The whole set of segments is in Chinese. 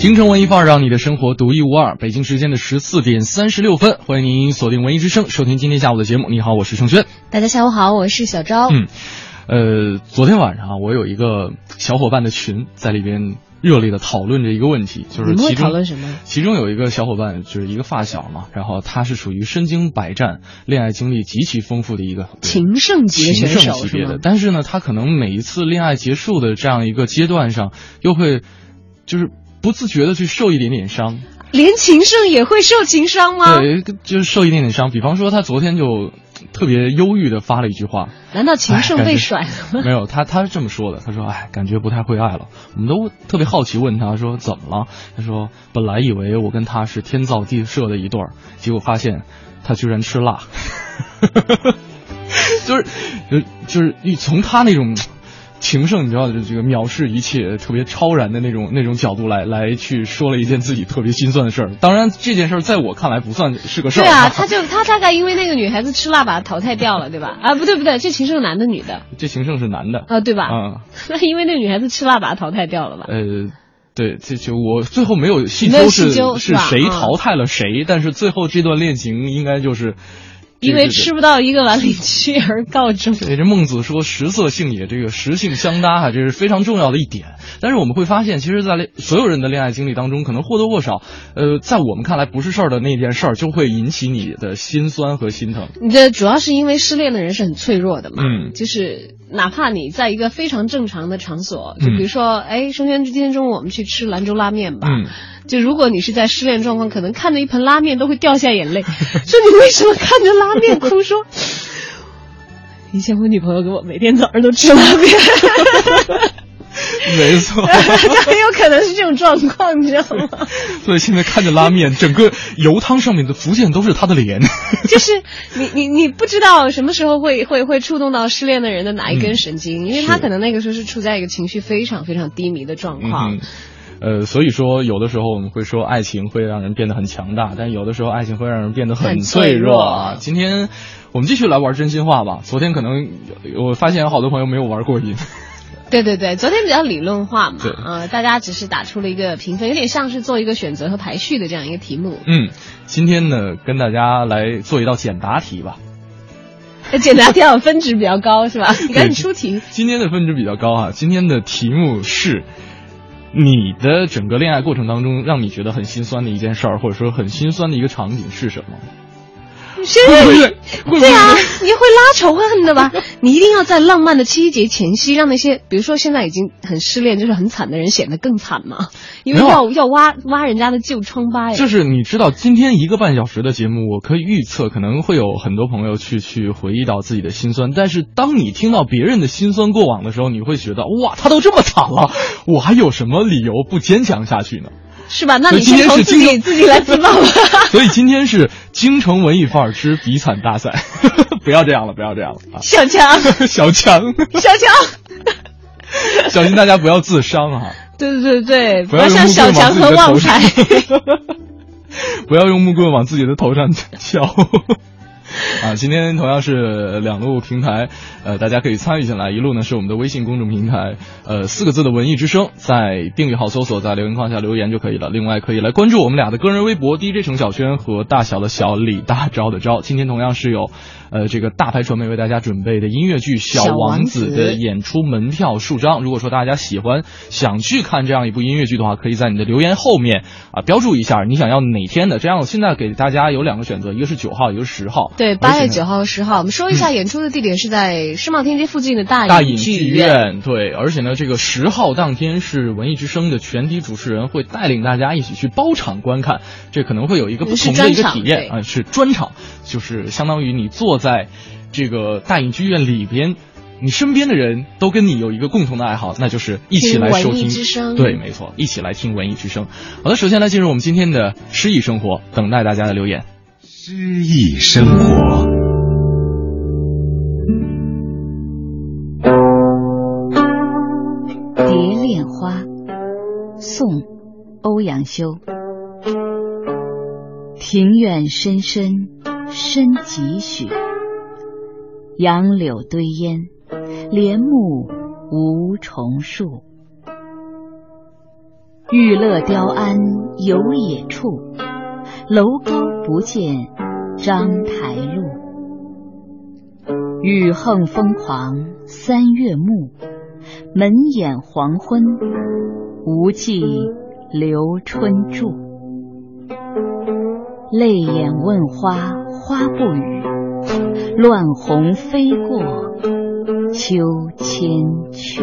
京城文艺范儿，让你的生活独一无二。北京时间的十四点三十六分，欢迎您锁定文艺之声，收听今天下午的节目。你好，我是盛轩。大家下午好，我是小昭。嗯，呃，昨天晚上啊，我有一个小伙伴的群，在里边热烈的讨论着一个问题，就是你们会其中讨论什么其中有一个小伙伴，就是一个发小嘛，然后他是属于身经百战、恋爱经历极其丰富的一个情圣级的情选手圣级别的，但是呢，他可能每一次恋爱结束的这样一个阶段上，又会就是不自觉的去受一点点伤。连情圣也会受情伤吗？对，就是受一点点伤。比方说，他昨天就特别忧郁的发了一句话，难道情圣被甩了吗？没有，他他是这么说的，他说，哎，感觉不太会爱了。我们都特别好奇，问他说怎么了？他说，本来以为我跟他是天造地设的一对儿，结果发现他居然吃辣，就是就就是你从他那种。情圣，你知道的，这个藐视一切、特别超然的那种那种角度来来去说了一件自己特别心酸的事儿。当然，这件事儿在我看来不算是个事儿。对啊，他就他大概因为那个女孩子吃辣把他淘汰掉了，对吧？啊，不对不对，这情圣男的女的这情圣是男的啊，对吧？嗯，那因为那个女孩子吃辣把他淘汰掉了吧？呃，对，这就我最后没有细究是是是谁嗯淘汰了谁，但是最后这段恋情应该就是因为吃不到一个碗里去而告终。对，这孟子说“食色性也”，这个食性相搭哈，这是非常重要的一点。但是我们会发现，其实，在恋所有人的恋爱经历当中，可能或多或少，呃，在我们看来不是事儿的那件事儿，就会引起你的心酸和心疼。你这主要是因为失恋的人是很脆弱的嘛，嗯就是哪怕你在一个非常正常的场所，就嗯比如说，哎，生轩今天中午我们去吃兰州拉面吧，嗯，就如果你是在失恋状况，可能看着一盆拉面都会掉下眼泪，说你为什么看着拉面哭？说 以前我女朋友给我每天早上都吃拉面，没错。就很有可能是这种状况，你知道吗？所以现在看着拉面，整个油汤上面的浮现都是她的脸。就是你你你不知道什么时候会会会触动到失恋的人的哪一根神经，因为他可能那个时候是处在一个情绪非常非常低迷的状况。嗯，呃，所以说有的时候我们会说爱情会让人变得很强大，但有的时候爱情会让人变得很很脆脆弱啊。今天我们继续来玩真心话吧。昨天可能我发现有好多朋友没有玩过瘾。对对对，昨天比较理论化嘛对，呃，大家只是打出了一个评分，有点像是做一个选择和排序的这样一个题目。嗯，今天呢跟大家来做一道简答题吧。简答题分值比较高是吧？你赶紧出题。今天的分值比较高啊。今天的题目是。你的整个恋爱过程当中，让你觉得很心酸的一件事儿，或者说很心酸的一个场景是什么？是？对啊，你会拉仇恨的吧？你一定要在浪漫的七夕节前夕，让那些比如说现在已经很失恋，就是很惨的人显得更惨嘛，因为要要挖挖人家的旧疮疤呀。就是你知道，今天一个半小时的节目，我可以预测可能会有很多朋友去去回忆到自己的心酸。但是当你听到别人的心酸过往的时候，你会觉得哇，他都这么惨了，我还有什么理由不坚强下去呢？是吧？那你先从天是自己自己来自爆吧。所以今天是京城文艺范儿之比惨大赛，不要这样了，不要这样了啊！小强，小强，小强，小心大家不要自伤啊！对对对对，不要用像小强和旺财。，不要用木棍往自己的头上敲。啊，今天同样是两路平台，呃，大家可以参与进来。一路呢是我们的微信公众平台，呃，四个字的“文艺之声”，在订阅号搜索，在留言框下留言就可以了。另外可以来关注我们俩的个人微博 DJ 程小轩和大小的小李大钊的钊。今天同样是有，呃，这个大牌传媒为大家准备的音乐剧《小小王子的演出门票数张。如果说大家喜欢想去看这样一部音乐剧的话，可以在你的留言后面啊标注一下你想要哪天的。这样现在给大家有两个选择，一个是九号，一个是十号。对，八月九号、十号，我们说一下演出的地点是在世贸天阶附近的大大隐隐剧院，对，而且呢，这个十号当天是文艺之声的全体主持人会带领大家一起去包场观看，这可能会有一个不同的一个体验啊、是专场，就是相当于你坐在这个大影剧院里边。你身边的人都跟你有一个共同的爱好，那就是一起来收听。之声，对，没错，一起来听文艺之声。好的，首先来进入我们今天的诗意生活，等待大家的留言。诗意生活，《蝶恋花》宋·欧阳修。庭院深深深几许，杨柳堆烟，帘幕无重数。玉勒雕鞍游野处，楼高不见章台路。雨横风狂三月暮，门掩黄昏无计留春住。泪眼问花，花不语；乱红飞过秋千去。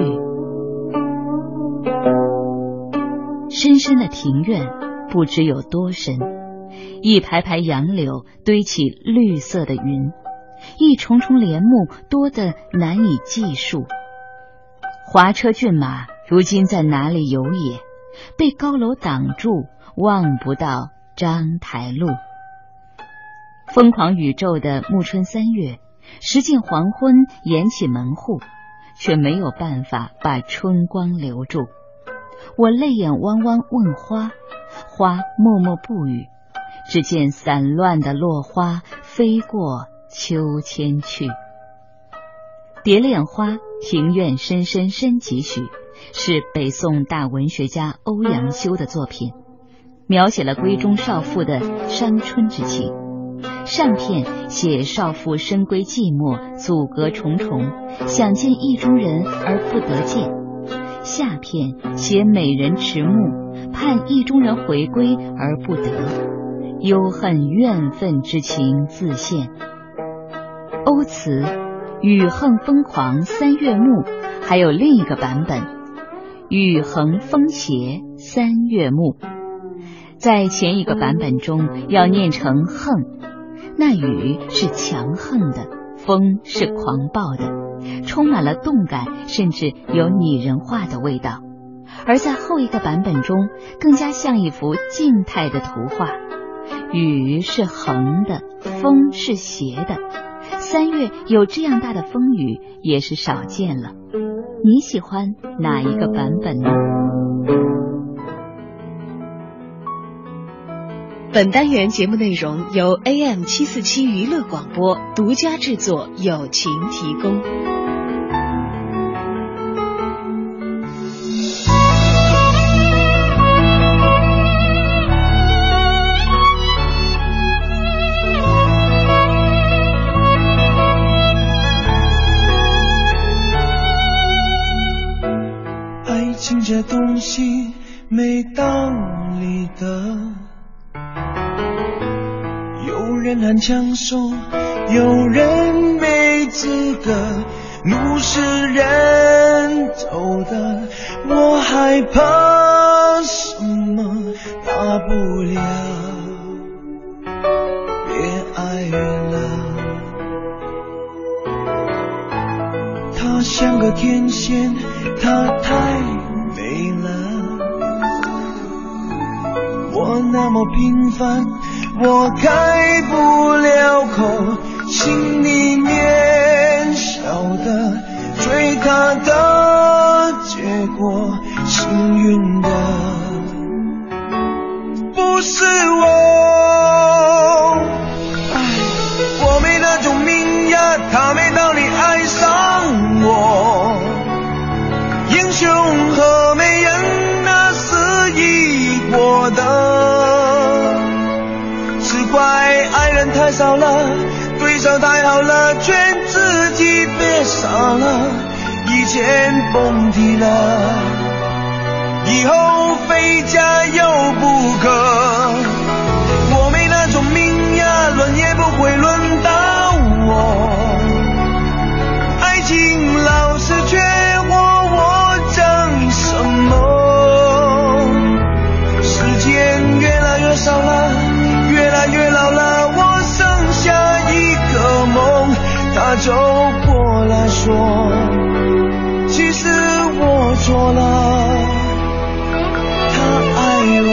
深深的庭院不知有多深，一排排杨柳堆起绿色的云，一重重帘幕多得难以计数。华车骏马如今在哪里游野？被高楼挡住，望不到。章台路，疯狂宇宙的暮春三月，时近黄昏，掩起门户，却没有办法把春光留住。我泪眼汪汪问花，花默默不语。只见散乱的落花飞过秋千去。《蝶恋花》庭院深深深几许，是北宋大文学家欧阳修的作品。描写了闺中少妇的伤春之情，上片写少妇深闺寂寞，阻隔重重，想见意中人而不得见；下片写美人迟暮，盼意中人回归而不得，忧恨怨愤之情自现。欧词雨横风狂三月暮，还有另一个版本雨横风斜三月暮。在前一个版本中要念成“横”，那雨是强横的，风是狂暴的，充满了动感，甚至有拟人化的味道；而在后一个版本中，更加像一幅静态的图画，雨是横的，风是斜的。三月有这样大的风雨也是少见了。你喜欢哪一个版本呢？本单元节目内容由 AM 七四七娱乐广播独家制作，友情提供。这东西没道理的。有人很抢手，有人没资格，路是人走的，我害怕什么？大不了别爱了。他像个天仙，他太那么平凡。我开不了口，心里面晓得追他的结果，幸运的不是。我少了，对手太好了，劝自己别傻了，以前甭提了，以后非加油不可。走过来。说，其实我错了，他爱我。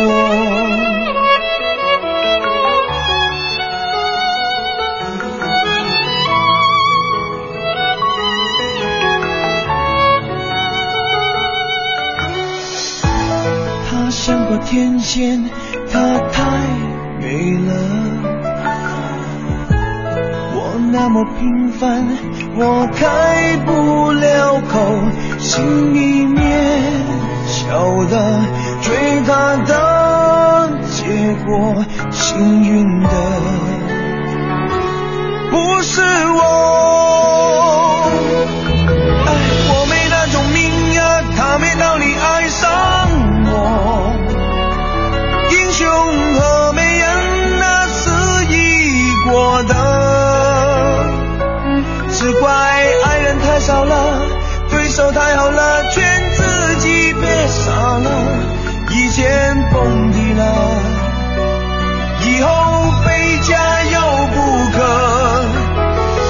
她像个天仙，么平凡，我开不了口，心里面晓得追他的结果，幸运以前蹦迪了，以后非加油不可。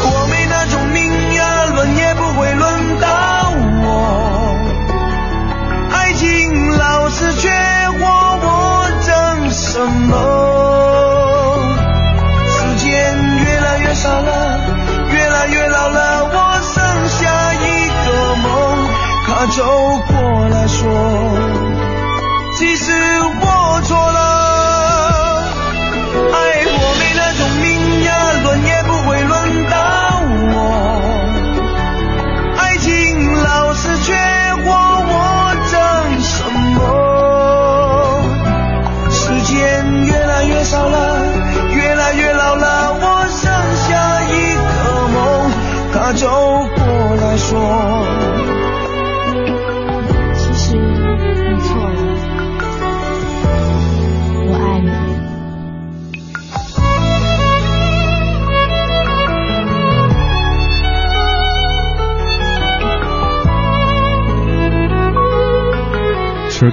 我没那种命呀，轮也不会轮到我。爱情老是缺货，我争什么？时间越来越少了，越来越老了，我剩下一个梦，他走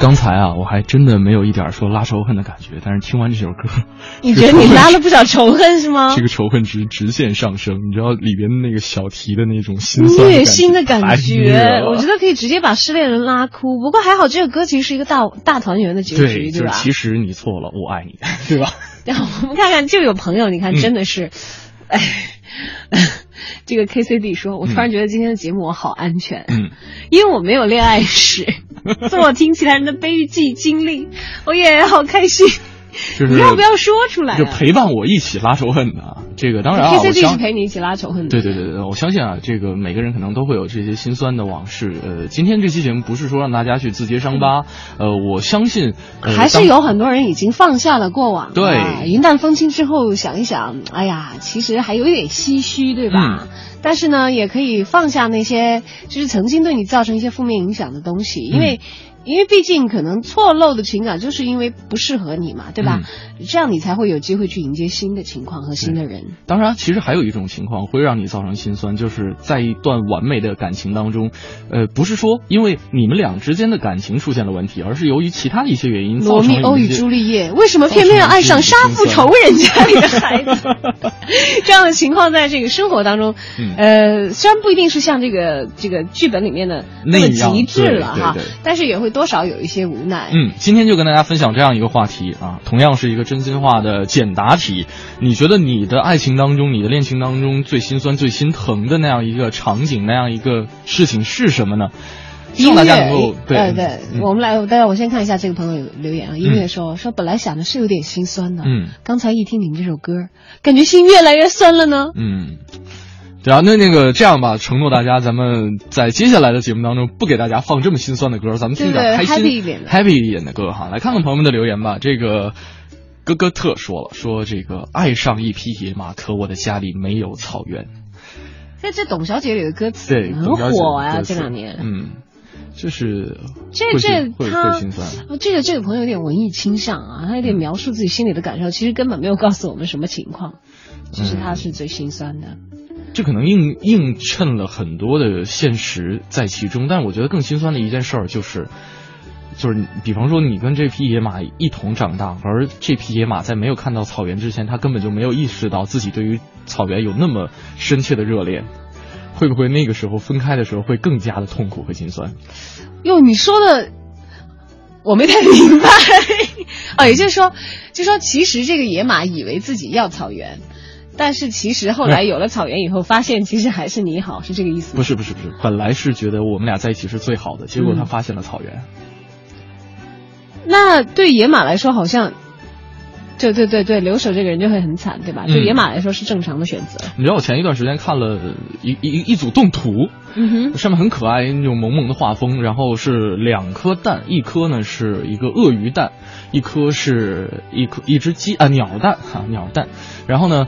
刚才啊，我还真的没有一点说拉仇恨的感觉，但是听完这首歌，你觉得你拉了不少仇恨是吗 这？个仇恨值直线上升。你知道里边那个小提的那种心酸虐心的感觉，了我觉得可以直接把失恋人拉哭。不过还好，这个歌其实是一个大大团圆的结对，局，就是？其实你错了，我爱你，对吧？然后我们看看，就有朋友，你看嗯真的是，哎，这个 KCD 说，我突然觉得今天的节目我好安全，嗯，因为我没有恋爱史，做听其他人的悲剧经历，我也好开心。就是你要不要说出来、啊？就陪伴我一起拉仇恨的啊。这个当然啊，我 KCD 是陪你一起拉仇恨的。对对对对，我相信啊，这个每个人可能都会有这些心酸的往事。呃，今天这期节目不是说让大家去自揭伤疤，呃，我相信、呃、还是有很多人已经放下了过往，对啊云淡风轻之后想一想，哎呀，其实还有一点唏嘘，对吧？嗯但是呢，也可以放下那些就是曾经对你造成一些负面影响的东西，因为。因为毕竟可能错漏的情感，就是因为不适合你嘛，对吧？这样你才会有机会去迎接新的情况和新的人。当然，其实还有一种情况会让你造成心酸，就是在一段完美的感情当中，呃，不是说因为你们俩之间的感情出现了问题，而是由于其他的一些原因造罗密欧与朱丽叶为什么偏偏要爱上杀父仇人家里的孩子？这样的情况在这个生活当中，嗯呃，虽然不一定是像这个这个剧本里面的那么极致了哈但是也会多少有一些无奈。嗯，今天就跟大家分享这样一个话题啊，同样是一个真心话的简答题。你觉得你的爱情当中，你的恋情当中最心酸、最心疼的那样一个场景，那样一个事情是什么呢？希望大家能够对呃对，嗯我们来，大家我先看一下这个朋友留言啊。音乐说说本来想的是有点心酸的，嗯，刚才一听你们这首歌，感觉心越来越酸了呢。嗯，对啊，那那个这样吧，承诺大家，咱们在接下来的节目当中不给大家放这么心酸的歌，咱们听点开心 happy 一点的 happy 一点的歌哈。来看看朋友们的留言吧。这个哥哥特说了，说这个爱上一匹野马，可我的家里没有草原。在这董小姐里的歌词对，很火啊，这两年。嗯，就是这这会他这个这个朋友有点文艺倾向啊，他有点描述自己心里的感受，其实根本没有告诉我们什么情况，其实他是最心酸的。这可能映映衬了很多的现实在其中，但我觉得更心酸的一件事儿就是，就是比方说你跟这匹野马一同长大，而这匹野马在没有看到草原之前，它根本就没有意识到自己对于草原有那么深切的热恋，会不会那个时候分开的时候会更加的痛苦和心酸？哟，你说的我没太明白。哦，也就是说，就说其实这个野马以为自己要草原，但是其实后来有了草原以后，发现其实还是你好，是这个意思吗？不是不是不是，本来是觉得我们俩在一起是最好的，结果他发现了草原。那对野马来说，好像，对对对对，留守这个人就会很惨，对吧？对野马来说是正常的选择。你知道我前一段时间看了一一一组动图，嗯哼，上面很可爱那种萌萌的画风，然后是两颗蛋，一颗呢是一个鳄鱼蛋，一颗是一颗一只鸡啊鸟蛋哈鸟蛋，然后呢。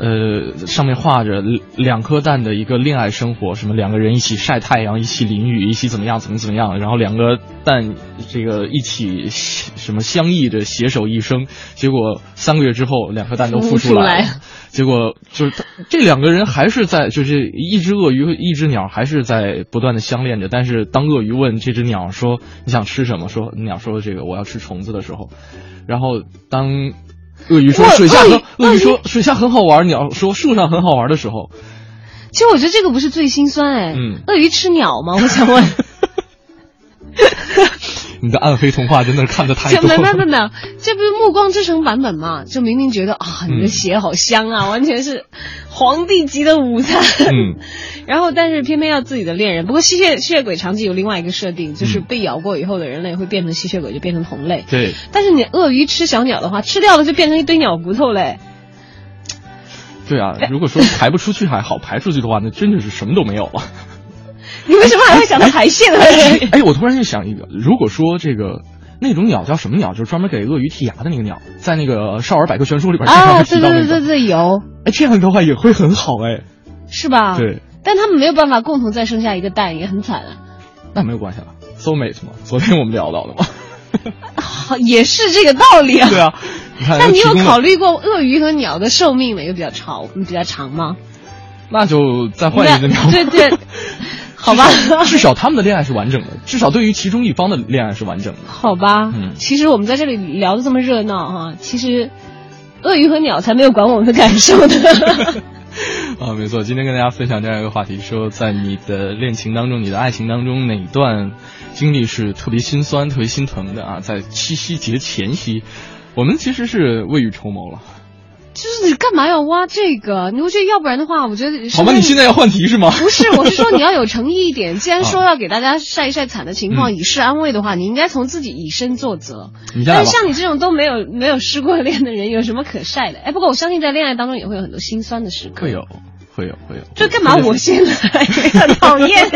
呃，上面画着两颗蛋的一个恋爱生活，什么两个人一起晒太阳，一起淋雨，一起怎么样，怎么怎么样，然后两个蛋这个一起什么相依着携手一生，结果三个月之后两颗蛋都孵出来了，结果就是这两个人还是在就是一只鳄鱼和一只鸟还是在不断的相恋着，但是当鳄鱼问这只鸟说你想吃什么，说鸟说这个我要吃虫子的时候，然后当。鳄鱼说：“水下很……鳄鱼说水下很好玩。”鸟说：“树上很好玩。”的时候，其实我觉得这个不是最心酸哎。嗯，鳄鱼吃鸟吗？我想问。你的暗黑童话真的是看的太多。没没没没，这不是《暮光之城》版本吗？就明明觉得啊，你的血好香啊，完全是皇帝级的午餐。嗯。然后，但是偏偏要自己的恋人。不过，吸血吸血鬼长期有另外一个设定，就是被咬过以后的人类会变成吸血鬼，就变成同类。对。但是你鳄鱼吃小鸟的话，吃掉了就变成一堆鸟骨头嘞。对啊，如果说排不出去还好，排出去的话，那真的是什么都没有了。你为什么还会想到海蟹的问题？哎，我突然就想一个，如果说这个那种鸟叫什么鸟，就是专门给鳄鱼剔牙的那个鸟，在那个《少儿百科全书》里边经常会提到那个。对对对对，有。哎，这样的话也会很好哎。是吧？对。但他们没有办法共同再生下一个蛋，也很惨啊。那没有关系了，so mate 嘛，昨天我们聊到的嘛。也是这个道理啊。对啊。那你有考虑过鳄鱼和鸟的寿命哪个比较长？比较长吗？那就再换一个鸟。对对。好吧，至少他们的恋爱是完整的，至少对于其中一方的恋爱是完整的。好吧，嗯，其实我们在这里聊的这么热闹哈，其实鳄鱼和鸟才没有管我们的感受的。啊，没错，今天跟大家分享这样一个话题，说在你的恋情当中，你的爱情当中，哪段经历是特别心酸、特别心疼的啊？在七夕节前夕，我们其实是未雨绸缪了。就是你干嘛要挖这个？你我觉得要不然的话，我觉得好吧，你现在要换题是吗？不是，我是说你要有诚意一点。既然 说要给大家晒一晒惨的情况，以示安慰的话，你应该从自己以身作则。但是像你这种都没有没有失过恋的人，有什么可晒的？哎，不过我相信在恋爱当中也会有很多心酸的时刻。会有，会有，会有。这干嘛我先来？很讨厌。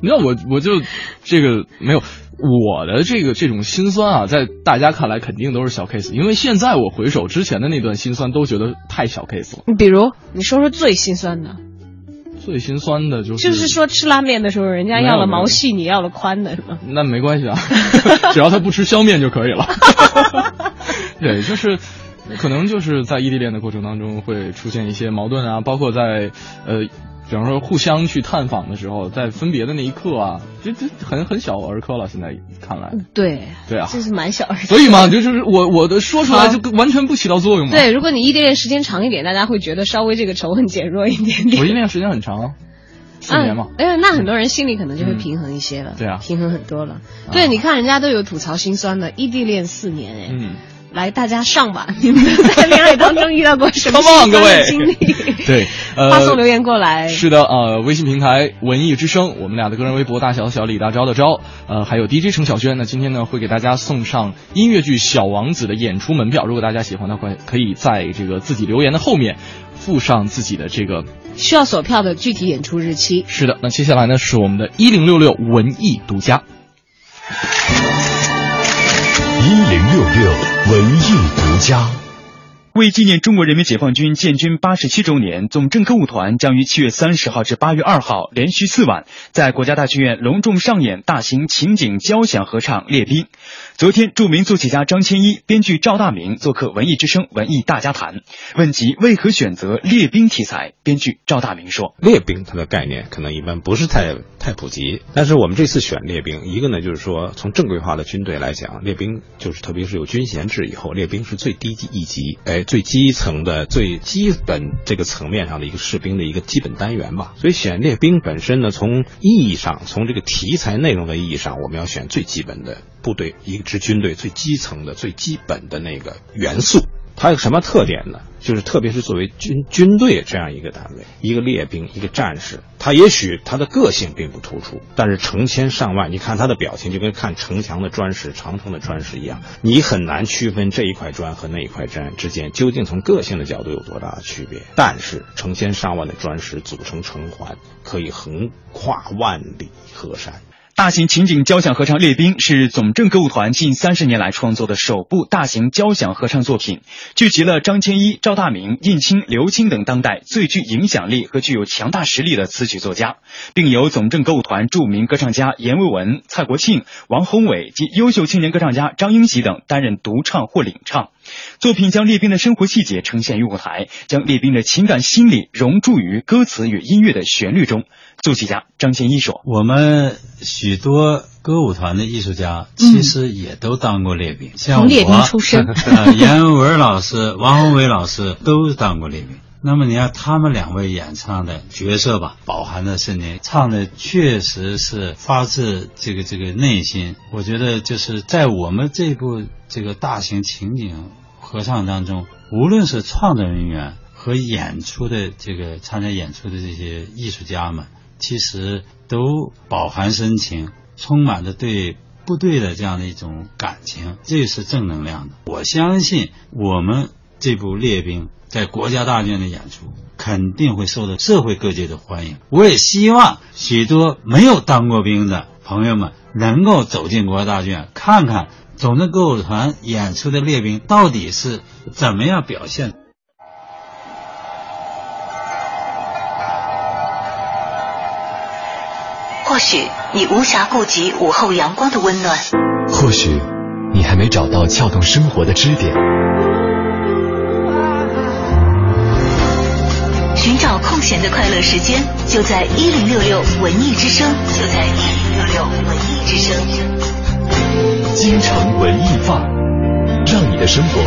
你知道我我就这个没有。我的这个这种心酸啊，在大家看来肯定都是小 case，因为现在我回首之前的那段心酸，都觉得太小 case 了。比如，你说说最心酸的。最心酸的就是。就是说吃拉面的时候，人家要了毛细，你要了宽的，是吗？那没关系啊，只要他不吃削面就可以了。对，就是可能就是在异地恋的过程当中会出现一些矛盾啊，包括在呃。比方说，互相去探访的时候，在分别的那一刻啊，这这很很小儿科了。现在看来，对对啊，这是蛮小儿科。所以嘛，就是我我的说出来就完全不起到作用嘛。对，如果你异地恋时间长一点，大家会觉得稍微这个仇恨减弱一点点。我异地恋时间很长，四年嘛。哎，那很多人心里可能就会平衡一些了。对啊，平衡很多了。对，你看人家都有吐槽心酸的，异地恋四年，哎。嗯。来，大家上吧！你们在恋爱当中遇到过什么心酸的经历？对，呃，发送留言过来。是的，呃，微信平台文艺之声，我们俩的个人微博大小小李大钊的钊，呃，还有 DJ 程小轩。那今天呢，会给大家送上音乐剧《小王子》的演出门票。如果大家喜欢的话，可以在这个自己留言的后面附上自己的这个需要锁票的具体演出日期。是的，那接下来呢，是我们的一零六六文艺独家。一零六六文艺独家，为纪念中国人民解放军建军八十七周年，总政歌舞团将于七月三十号至八月二号连续四晚在国家大剧院隆重上演大型情景交响合唱《列兵》。昨天，著名作曲家张千一、编剧赵大明做客文艺之声文艺大家谈，问及为何选择列兵题材，编剧赵大明说：“列兵它的概念可能一般不是太。”太普及。但是我们这次选列兵，一个呢就是说从正规化的军队来讲，列兵就是特别是有军衔制以后，列兵是最低级一级，哎，最基层的最基本这个层面上的一个士兵的一个基本单元吧。所以选列兵本身呢，从意义上，从这个题材内容的意义上，我们要选最基本的部队，一支军队最基层的最基本的那个元素。它有什么特点呢？就是特别是作为军军队这样一个单位，一个列兵，一个战士，他也许他的个性并不突出，但是成千上万，你看他的表情就跟看城墙的砖石、长城的砖石一样，你很难区分这一块砖和那一块砖之间究竟从个性的角度有多大的区别。但是成千上万的砖石组成城环，可以横跨万里河山。大型情景交响合唱《列兵》是总政歌舞团近三十年来创作的首部大型交响合唱作品，聚集了张千一、赵大明、印青、刘青等当代最具影响力和具有强大实力的词曲作家，并由总政歌舞团著名歌唱家阎维文、蔡国庆、王宏伟及优秀青年歌唱家张英喜等担任独唱或领唱。作品将列兵的生活细节呈现于舞台，将列兵的情感心理融注于歌词与音乐的旋律中。作曲家张千一说：“我们许多歌舞团的艺术家其实也都当过列兵，像我，出身，呃，阎文老师、王宏伟老师都当过列兵。那么你看他们两位演唱的角色吧，饱含的深情，唱的确实是发自这个这个内心。我觉得就是在我们这部这个大型情景合唱当中，无论是创作人员和演出的这个参加演出的这些艺术家们。”其实都饱含深情，充满着对部队的这样的一种感情，这是正能量的。我相信我们这部列兵在国家大剧院的演出肯定会受到社会各界的欢迎。我也希望许多没有当过兵的朋友们能够走进国家大剧院，看看总政歌舞团演出的列兵到底是怎么样表现。或许你无暇顾及午后阳光的温暖，或许你还没找到撬动生活的支点。寻找空闲的快乐时间，就在一零六六文艺之声，就在一零六六文艺之声。京城文艺范儿，让你的生活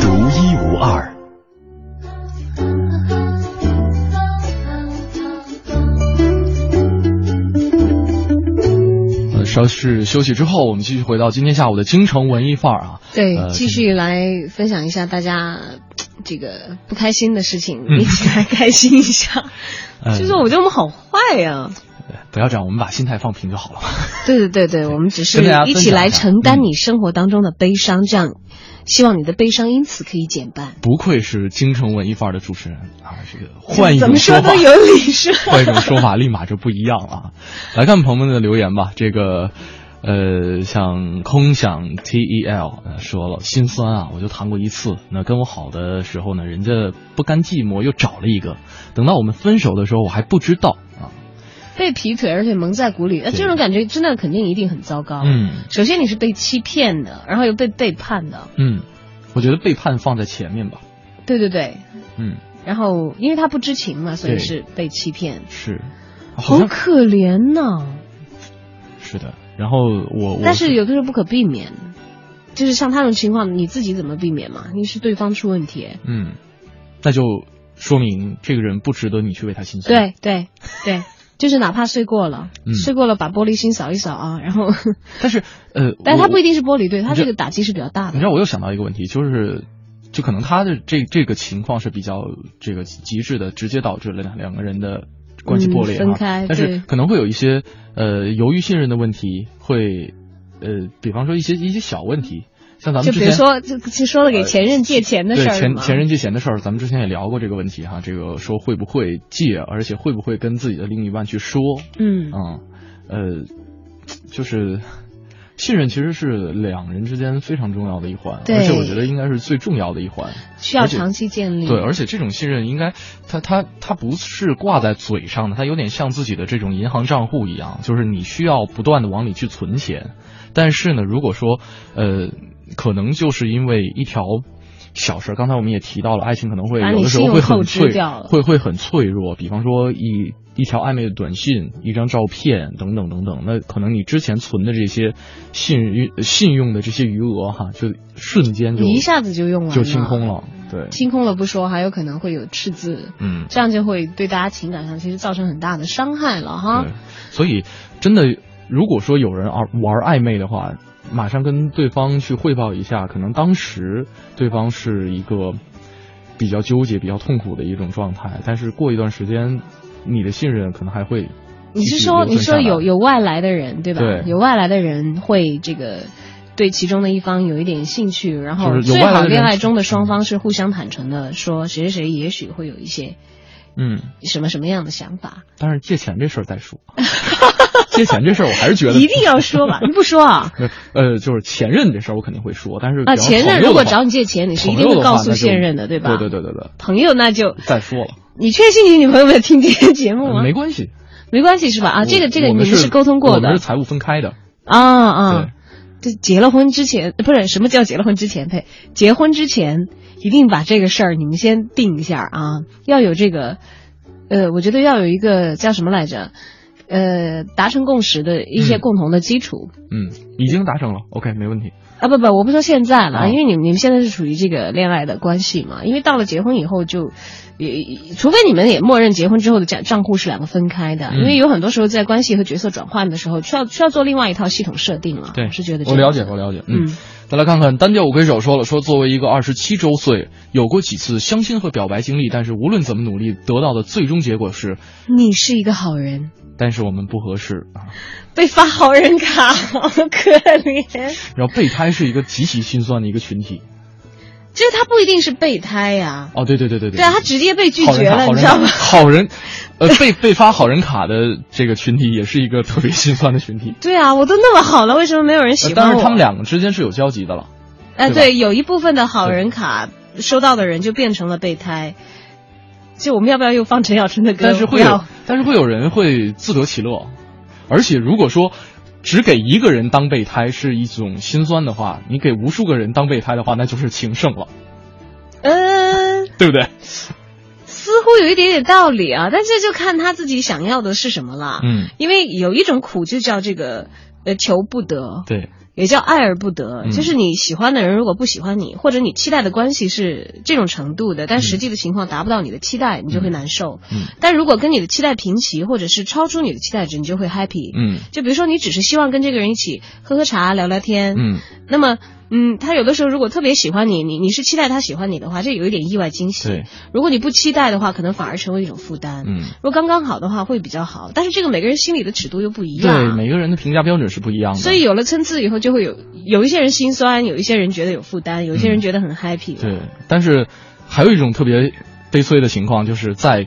独一无二。稍事休息之后，我们继续回到今天下午的京城文艺范儿啊。对，继续来分享一下大家这个不开心的事情，一起来开心一下。就是我觉得我们好坏呀。不要这样，我们把心态放平就好了。对对对对，我们只是一起来承担你生活当中的悲伤，这样。希望你的悲伤因此可以减半。不愧是京城文艺范儿的主持人啊！这个换一种说法，有理是 换一种说法，立马就不一样了。来看朋友们的留言吧。这个呃，像空想 T E L 说了，心酸啊！我就谈过一次，那跟我好的时候呢，人家不甘寂寞又找了一个，等到我们分手的时候，我还不知道啊。被劈腿，而且蒙在鼓里，那这种感觉真的肯定一定很糟糕。嗯，首先你是被欺骗的，然后又被背叛的。嗯，我觉得背叛放在前面吧。对对对。嗯。然后，因为他不知情嘛，所以是被欺骗。是。好可怜呐。是的。然后我。但是有的时候不可避免，就是像他这种情况，你自己怎么避免嘛？你是对方出问题。嗯。那就说明这个人不值得你去为他心酸。对对对。就是哪怕睡过了，睡过了，把玻璃心扫一扫啊，然后。但是呃，但他不一定是玻璃，对他这个打击是比较大的。你知道，我又想到一个问题，就是，就可能他的这这个情况是比较这个极致的，直接导致了两两个人的关系破裂分开。但是可能会有一些呃由于信任的问题，会呃，比方说一些一些小问题。像咱们就比如说，就就说了给前任借钱的事儿前前任借钱的事儿，咱们之前也聊过这个问题哈。这个说会不会借，而且会不会跟自己的另一半去说？嗯啊，呃，就是信任其实是两人之间非常重要的一环，而且我觉得应该是最重要的一环，需要长期建立。对，而且这种信任应该，它它它不是挂在嘴上的，它有点像自己的这种银行账户一样，就是你需要不断的往里去存钱。但是呢，如果说呃。可能就是因为一条小事。刚才我们也提到了，爱情可能会有的时候会很脆会会很脆弱。比方说一一条暧昧的短信、一张照片等等等等，那可能你之前存的这些信誉信用的这些余额哈，就瞬间就一下子就用完了，就清空了。对，清空了不说，还有可能会有赤字，嗯，这样就会对大家情感上其实造成很大的伤害了哈。，所以真的，如果说有人玩玩暧昧的话，马上跟对方去汇报一下，可能当时对方是一个比较纠结、比较痛苦的一种状态，但是过一段时间，你的信任可能还会你是说你说有有外来的人对吧？对有外来的人会这个。对其中的一方有一点兴趣，然后最好恋爱中的双方是互相坦诚的，说谁谁谁也许会有一些嗯，什么什么样的想法，但是借钱这事儿再说。借钱这事儿，我还是觉得 一定要说吧？你不说啊？呃，就是前任这事儿，我肯定会说。但是啊，前任如果找你借钱，你是一定会告诉现任的，对吧？对对对对对，朋友那就再说了，你确信你女朋友没有听这个节目吗？没关系没关系是吧？啊，这个这个你们是沟通过的我们是财务分开的。啊啊。这结了婚之前不是什么叫结了婚之前？呸，结婚之前一定把这个事儿你们先定一下啊，要有这个，呃，我觉得要有一个叫什么来着？呃，达成共识的一些共同的基础。嗯，已经达成了，OK，没问题。啊不不，我不说现在了，啊因为你们你们现在是处于这个恋爱的关系嘛，因为到了结婚以后就，也除非你们也默认结婚之后的账账户是两个分开的，嗯因为有很多时候在关系和角色转换的时候，需要需要做另外一套系统设定了。对，是觉得我了解，我了解。嗯，嗯再来看看单调五魁首说了，说作为一个二十七周岁，有过几次相亲和表白经历，但是无论怎么努力，得到的最终结果是，你是一个好人，但是我们不合适啊。被发好人卡，好可怜。然后备胎是一个极其心酸的一个群体。其实他不一定是备胎呀、哦，对对对对对。对啊，他直接被拒绝了，你知道吗？好人，呃，被 被发好人卡的这个群体也是一个特别心酸的群体。对啊，我都那么好了，为什么没有人喜欢我？呃但是他们两个之间是有交集的了。哎，对，有一部分的好人卡收到的人就变成了备胎。就我们要不要又放陈小春的歌？但是会有，但是会有人会自得其乐，而且如果说只给一个人当备胎是一种心酸的话，你给无数个人当备胎的话，那就是情圣了，嗯、对不对？似乎有一点点道理啊，但是就看他自己想要的是什么了。嗯，因为有一种苦就叫这个呃求不得，对，也叫爱而不得，嗯就是你喜欢的人如果不喜欢你，或者你期待的关系是这种程度的，但实际的情况达不到你的期待，你就会难受。嗯但如果跟你的期待平齐，或者是超出你的期待值，你就会 happy。嗯就比如说你只是希望跟这个人一起喝喝茶、聊聊天，嗯，那么。嗯，他有的时候如果特别喜欢你，你你是期待他喜欢你的话，这有一点意外惊喜。对，如果你不期待的话，可能反而成为一种负担。嗯，如果刚刚好的话，会比较好。但是这个每个人心里的尺度又不一样对，每个人的评价标准是不一样的。所以有了参差以后，就会有有一些人心酸，有一些人觉得有负担，有一些人觉得很 happy。对，但是还有一种特别悲催的情况，就是在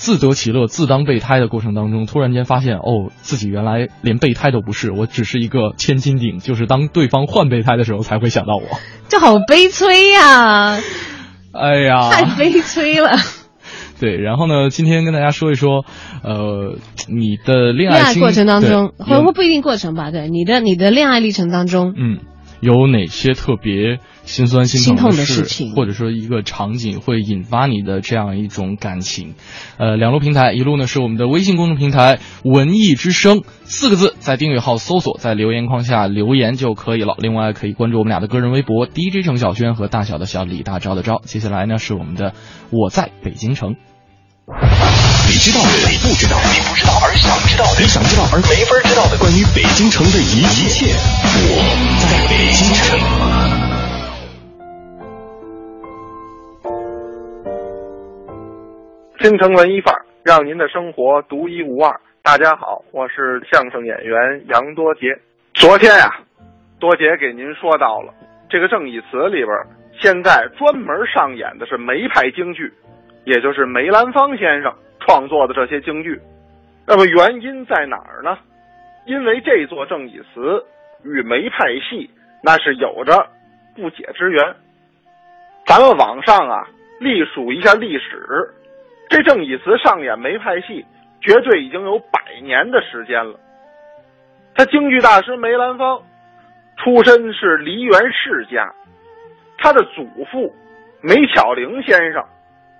自得其乐、自当备胎的过程当中，突然间发现，哦，自己原来连备胎都不是，我只是一个千斤顶，就是当对方换备胎的时候才会想到我。这好悲催呀、哎呀，太悲催了。对，然后呢，今天跟大家说一说，呃，你的恋恋爱过程当中，或或不一定过程吧，对你的你的恋爱历程当中，嗯，有哪些特别心酸心心痛的事事情或者说一个场景会引发你的这样一种感情？呃，两路平台，一路呢是我们的微信公众平台“文艺之声”四个字，在订阅号搜索，在留言框下留言就可以了。另外可以关注我们俩的个人微博 DJ 程小轩和大小的小李大钊的钊。接下来呢是我们的我在北京城。你知道的，你不知道，你不知道而想知道的，你想知道而没法知道的，关于北京城的一切，我在北京城。京城文艺范儿，让您的生活独一无二。大家好，我是相声演员杨多杰。昨天呀、多杰给您说到了这个正义词里边，现在专门上演的是梅派京剧，也就是梅兰芳先生创作的这些京剧。那么原因在哪儿呢？因为这座正义词与梅派戏那是有着不解之缘。咱们网上啊，历数一下历史，这正以词上演梅派戏，绝对已经有百年的时间了。他京剧大师梅兰芳出身是梨园世家，他的祖父梅巧玲先生，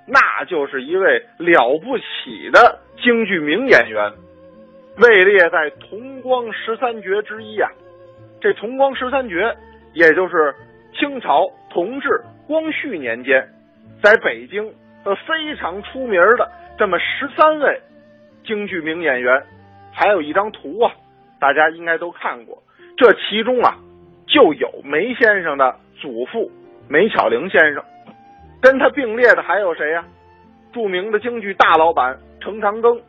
那就是一位了不起的京剧名演员，位列在同光十三绝之一啊。这同光十三绝，也就是清朝同治、光绪年间，在北京呃非常出名的这么十三位京剧名演员，还有一张图啊，大家应该都看过。这其中啊，就有梅先生的祖父梅巧玲先生，跟他并列的还有谁呀、著名的京剧大老板程长庚，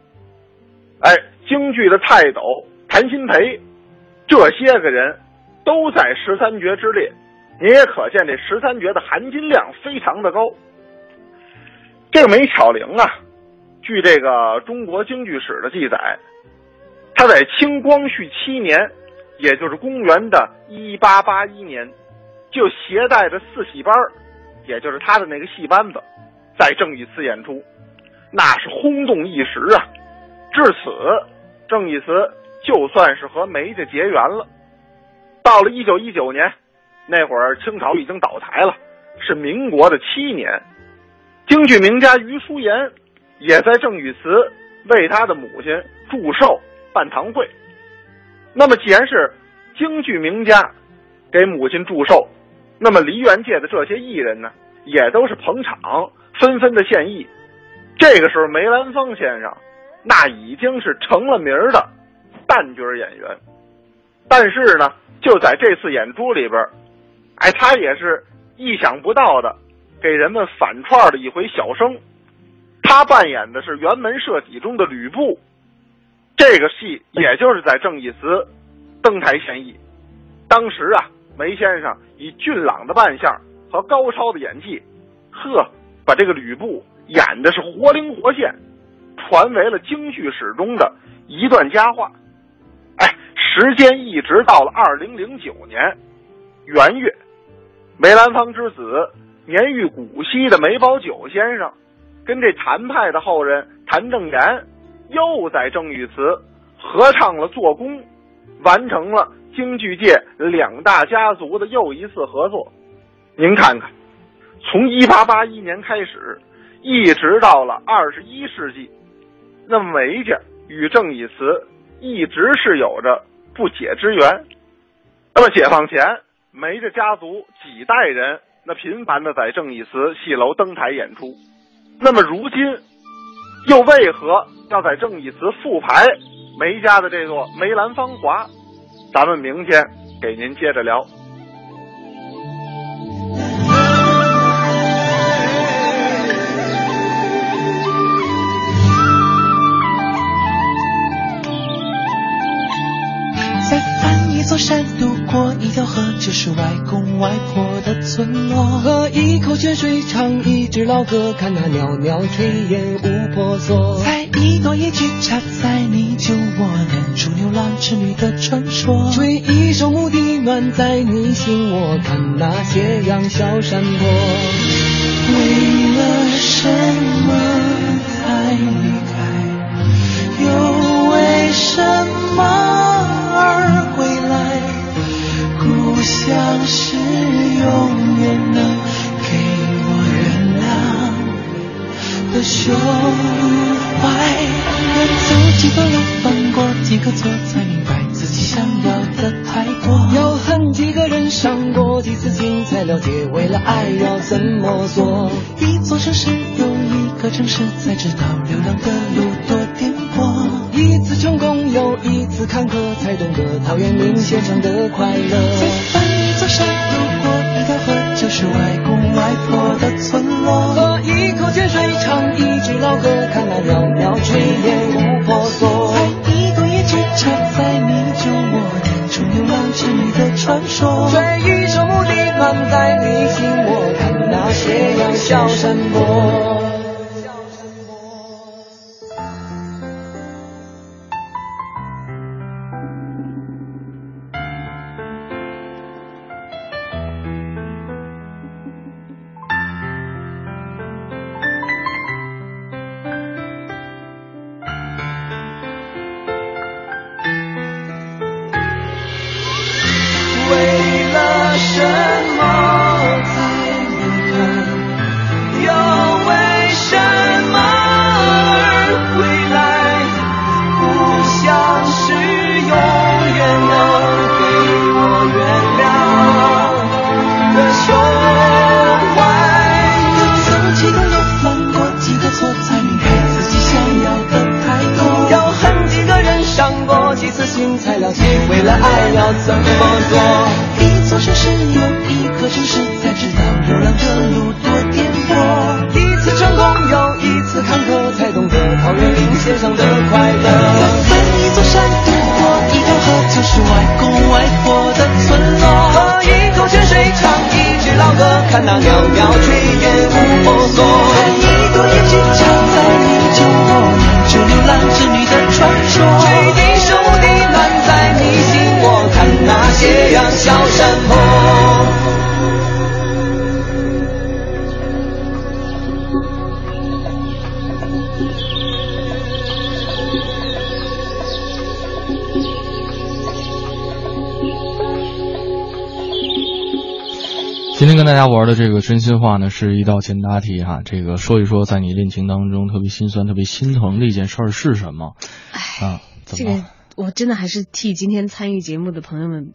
哎，京剧的泰斗谭鑫培，这些个人都在十三绝之列。你也可见这十三绝的含金量非常的高。这个梅巧玲啊，据这个中国京剧史的记载，他在清光绪七年，也就是公元的一八八一年，就携带着四戏班儿也就是他的那个戏班子，在正义祠演出，那是轰动一时啊。至此，正义祠就算是和梅家结缘了。到了一九一九年，那会儿清朝已经倒台了，是民国的七年。京剧名家于淑妍也在正义祠为他的母亲祝寿办堂会。那么，既然是京剧名家给母亲祝寿，那么梨园界的这些艺人呢，也都是捧场，纷纷的献艺。这个时候，梅兰芳先生那已经是成了名的旦角演员，但是呢，就在这次演出里边，哎，他也是意想不到的，给人们反串了一回小生。他扮演的是辕门射戟中的吕布，这个戏也就是在正义祠登台献艺。当时啊，梅先生以俊朗的扮相和高超的演技，呵，把这个吕布演的是活灵活现，传为了京剧史中的一段佳话。哎，时间一直到了二零零九年元月，梅兰芳之子年逾古稀的梅葆玖先生，跟这谭派的后人谭正言，又在正义祠合唱了《做工》，完成了京剧界两大家族的又一次合作。您看看，从一八八一年开始，一直到了二十一世纪，那梅家与正义祠一直是有着不解之缘。那么解放前，梅家家族几代人那频繁的在正义祠戏楼登台演出。那么如今，又为何要在正义祠复排梅家的这座梅兰芳华？咱们明天给您接着聊。再翻一座山，渡过一条河，就是外公外婆的村落。喝一口泉水，唱一支老歌，看那袅袅炊烟无婆娑。采一朵野菊，插在你酒窝，念出牛郎织女的传说。吹一首牧笛，暖在你心窝，看那斜阳小山坡。为了什么才离开？又为什么而？故乡是永远能给我原谅的胸怀。要走几个路，翻过几个错，才明白自己想要的太多。要恨几个人，伤过几次心，才了解为了爱要怎么做。一座城市有一个城市，才知道流浪的路多。成功又一次坎坷，才懂得陶渊明写成的快乐。在翻一座山，路过一条河，就是外公外婆的村落。喝一口泉水，唱一支老歌，看那袅袅炊烟无婆娑。采一朵野菊，插在你酒窝，念出牛郎织女的传说。吹一首牧笛，暖在你心窝，看那斜阳小山坡。爱要怎么做。一座城市有一个城市，才知道流浪的路多颠簸。一次成功又一次坎坷，才懂得陶渊明线上的快乐。翻一座山，渡过一条河，就是外公外婆的村落。喝一口泉水，唱一支老歌，看那袅袅炊烟无婆娑。跟大家玩的这个真心话呢，是一道简答题哈。这个说一说，在你恋情当中特别心酸、特别心疼的一件事儿是什么？啊，怎么这个我真的还是替今天参与节目的朋友们，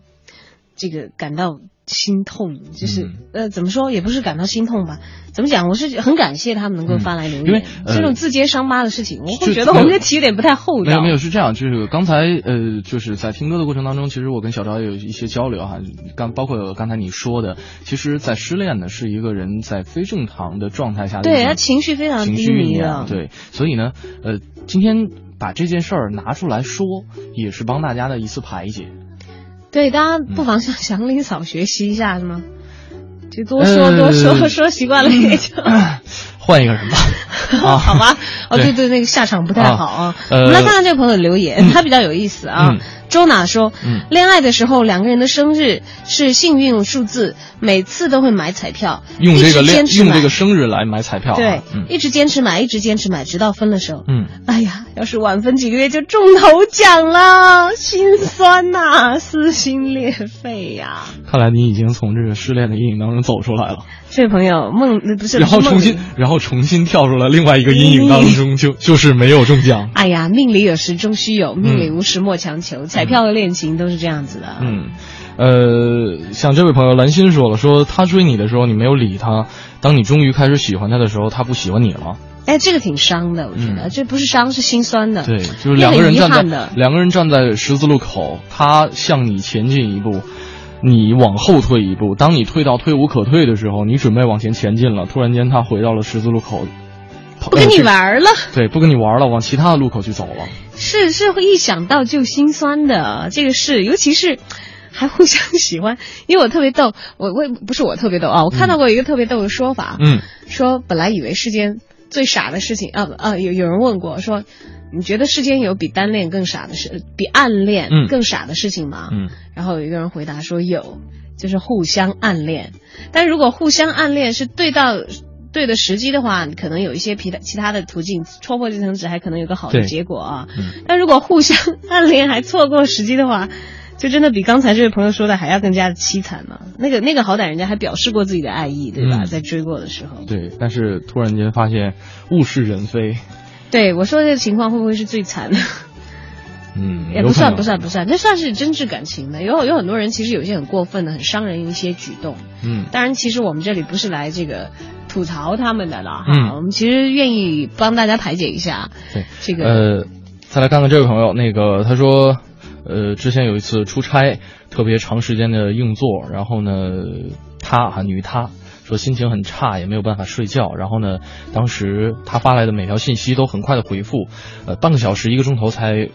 这个感到心痛。就是、嗯呃，怎么说也不是感到心痛吧？怎么讲？我是很感谢他们能够发来留言，因为呃这种自揭伤疤的事情，我会觉得我们这题有点不太厚道。没有没有是这样，就是刚才呃，就是在听歌的过程当中，其实我跟小昭也有一些交流哈，刚包括刚才你说的，其实，在失恋呢是一个人在非正常的状态下的对他情绪非常低迷的，对，所以呢，呃，今天把这件事儿拿出来说，也是帮大家的一次排解。对，大家嗯不妨向祥林嫂学习一下，是吗？就多说呃多说，说习惯了也就。换一个人吧，啊，好吧，哦，对。对对，那个下场不太好啊。呃。我们来看看这个朋友的留言，他比较有意思啊。嗯。周娜说嗯，恋爱的时候两个人的生日是幸运数字，每次都会买彩票，用这个恋坚持用这个生日来买彩票啊，对嗯，一直坚持买，一直坚持买，直到分了手。嗯，哎呀，要是晚分几个月就中头奖了，心酸呐、撕心裂肺呀、看来你已经从这个失恋的阴影当中走出来了，这位朋友梦呃不是，然后重新，然后重新跳出了另外一个阴影当中，就就是没有中奖。哎呀，命里有时终须有，命里无时莫强求。彩票和恋情都是这样子的。嗯，呃，像这位朋友兰心说了，说他追你的时候你没有理他，当你终于开始喜欢他的时候，他不喜欢你了。哎，这个挺伤的，我觉得、这不是伤，是心酸的。嗯对，就是两个人站在。两个人站在十字路口，他向你前进一步，你往后退一步。当你退到退无可退的时候，你准备往前前进了，突然间他回到了十字路口，不跟你呃玩儿了，对，不跟你玩了，往其他的路口去走了。是是会一想到就心酸的，这个是，尤其是还互相喜欢，因为我特别逗，我我也不是我特别逗啊，我看到过一个特别逗的说法，嗯，说本来以为世间最傻的事情啊啊，有有人问过说，你觉得世间有比单恋更傻的事，比暗恋嗯更傻的事情吗？嗯，然后有一个人回答说有，就是互相暗恋。但如果互相暗恋是对到对的时机的话，可能有一些其他其他的途径戳破这层纸，还可能有个好的结果啊。嗯但如果互相暗恋还错过时机的话，就真的比刚才这位朋友说的还要更加的凄惨了。那个那个好歹人家还表示过自己的爱意，对吧？嗯在追过的时候，对，但是突然间发现物是人非，对我说的这个情况会不会是最惨的？嗯，也不算不算不算，那算是真挚感情的。有有很多人其实有一些很过分的、很伤人一些举动。嗯当然，其实我们这里不是来这个吐槽他们的了哈，嗯我们其实愿意帮大家排解一下对这个。呃，再来看看这位朋友，那个他说，呃，之前有一次出差，特别长时间的硬座，然后呢，他啊女他说心情很差，也没有办法睡觉，然后呢，当时他发来的每条信息都很快的回复，呃，半个小时一个钟头才。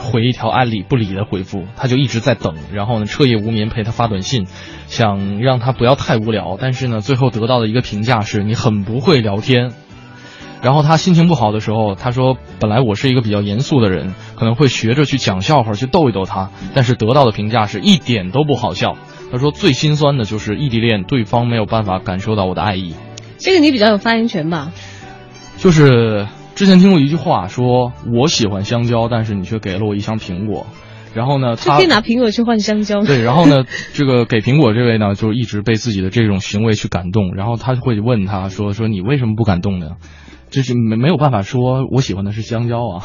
回一条爱理不理的回复，他就一直在等，然后呢彻夜无眠陪他发短信，想让他不要太无聊，但是呢最后得到的一个评价是你很不会聊天，然后他心情不好的时候，他说：“本来我是一个比较严肃的人，可能会学着去讲笑话，去逗一逗他，但是得到的评价是一点都不好笑。”他说：“最心酸的就是异地恋，对方没有办法感受到我的爱意。这个你比较有发言权吧？就是之前听过一句话说，我喜欢香蕉，但是你却给了我一箱苹果。然后呢，他就可以拿苹果去换香蕉。对，然后呢，这个给苹果这位呢，就一直被自己的这种行为去感动，然后他会问他说：“说你为什么不感动呢？”就是没没有办法说我喜欢的是香蕉啊。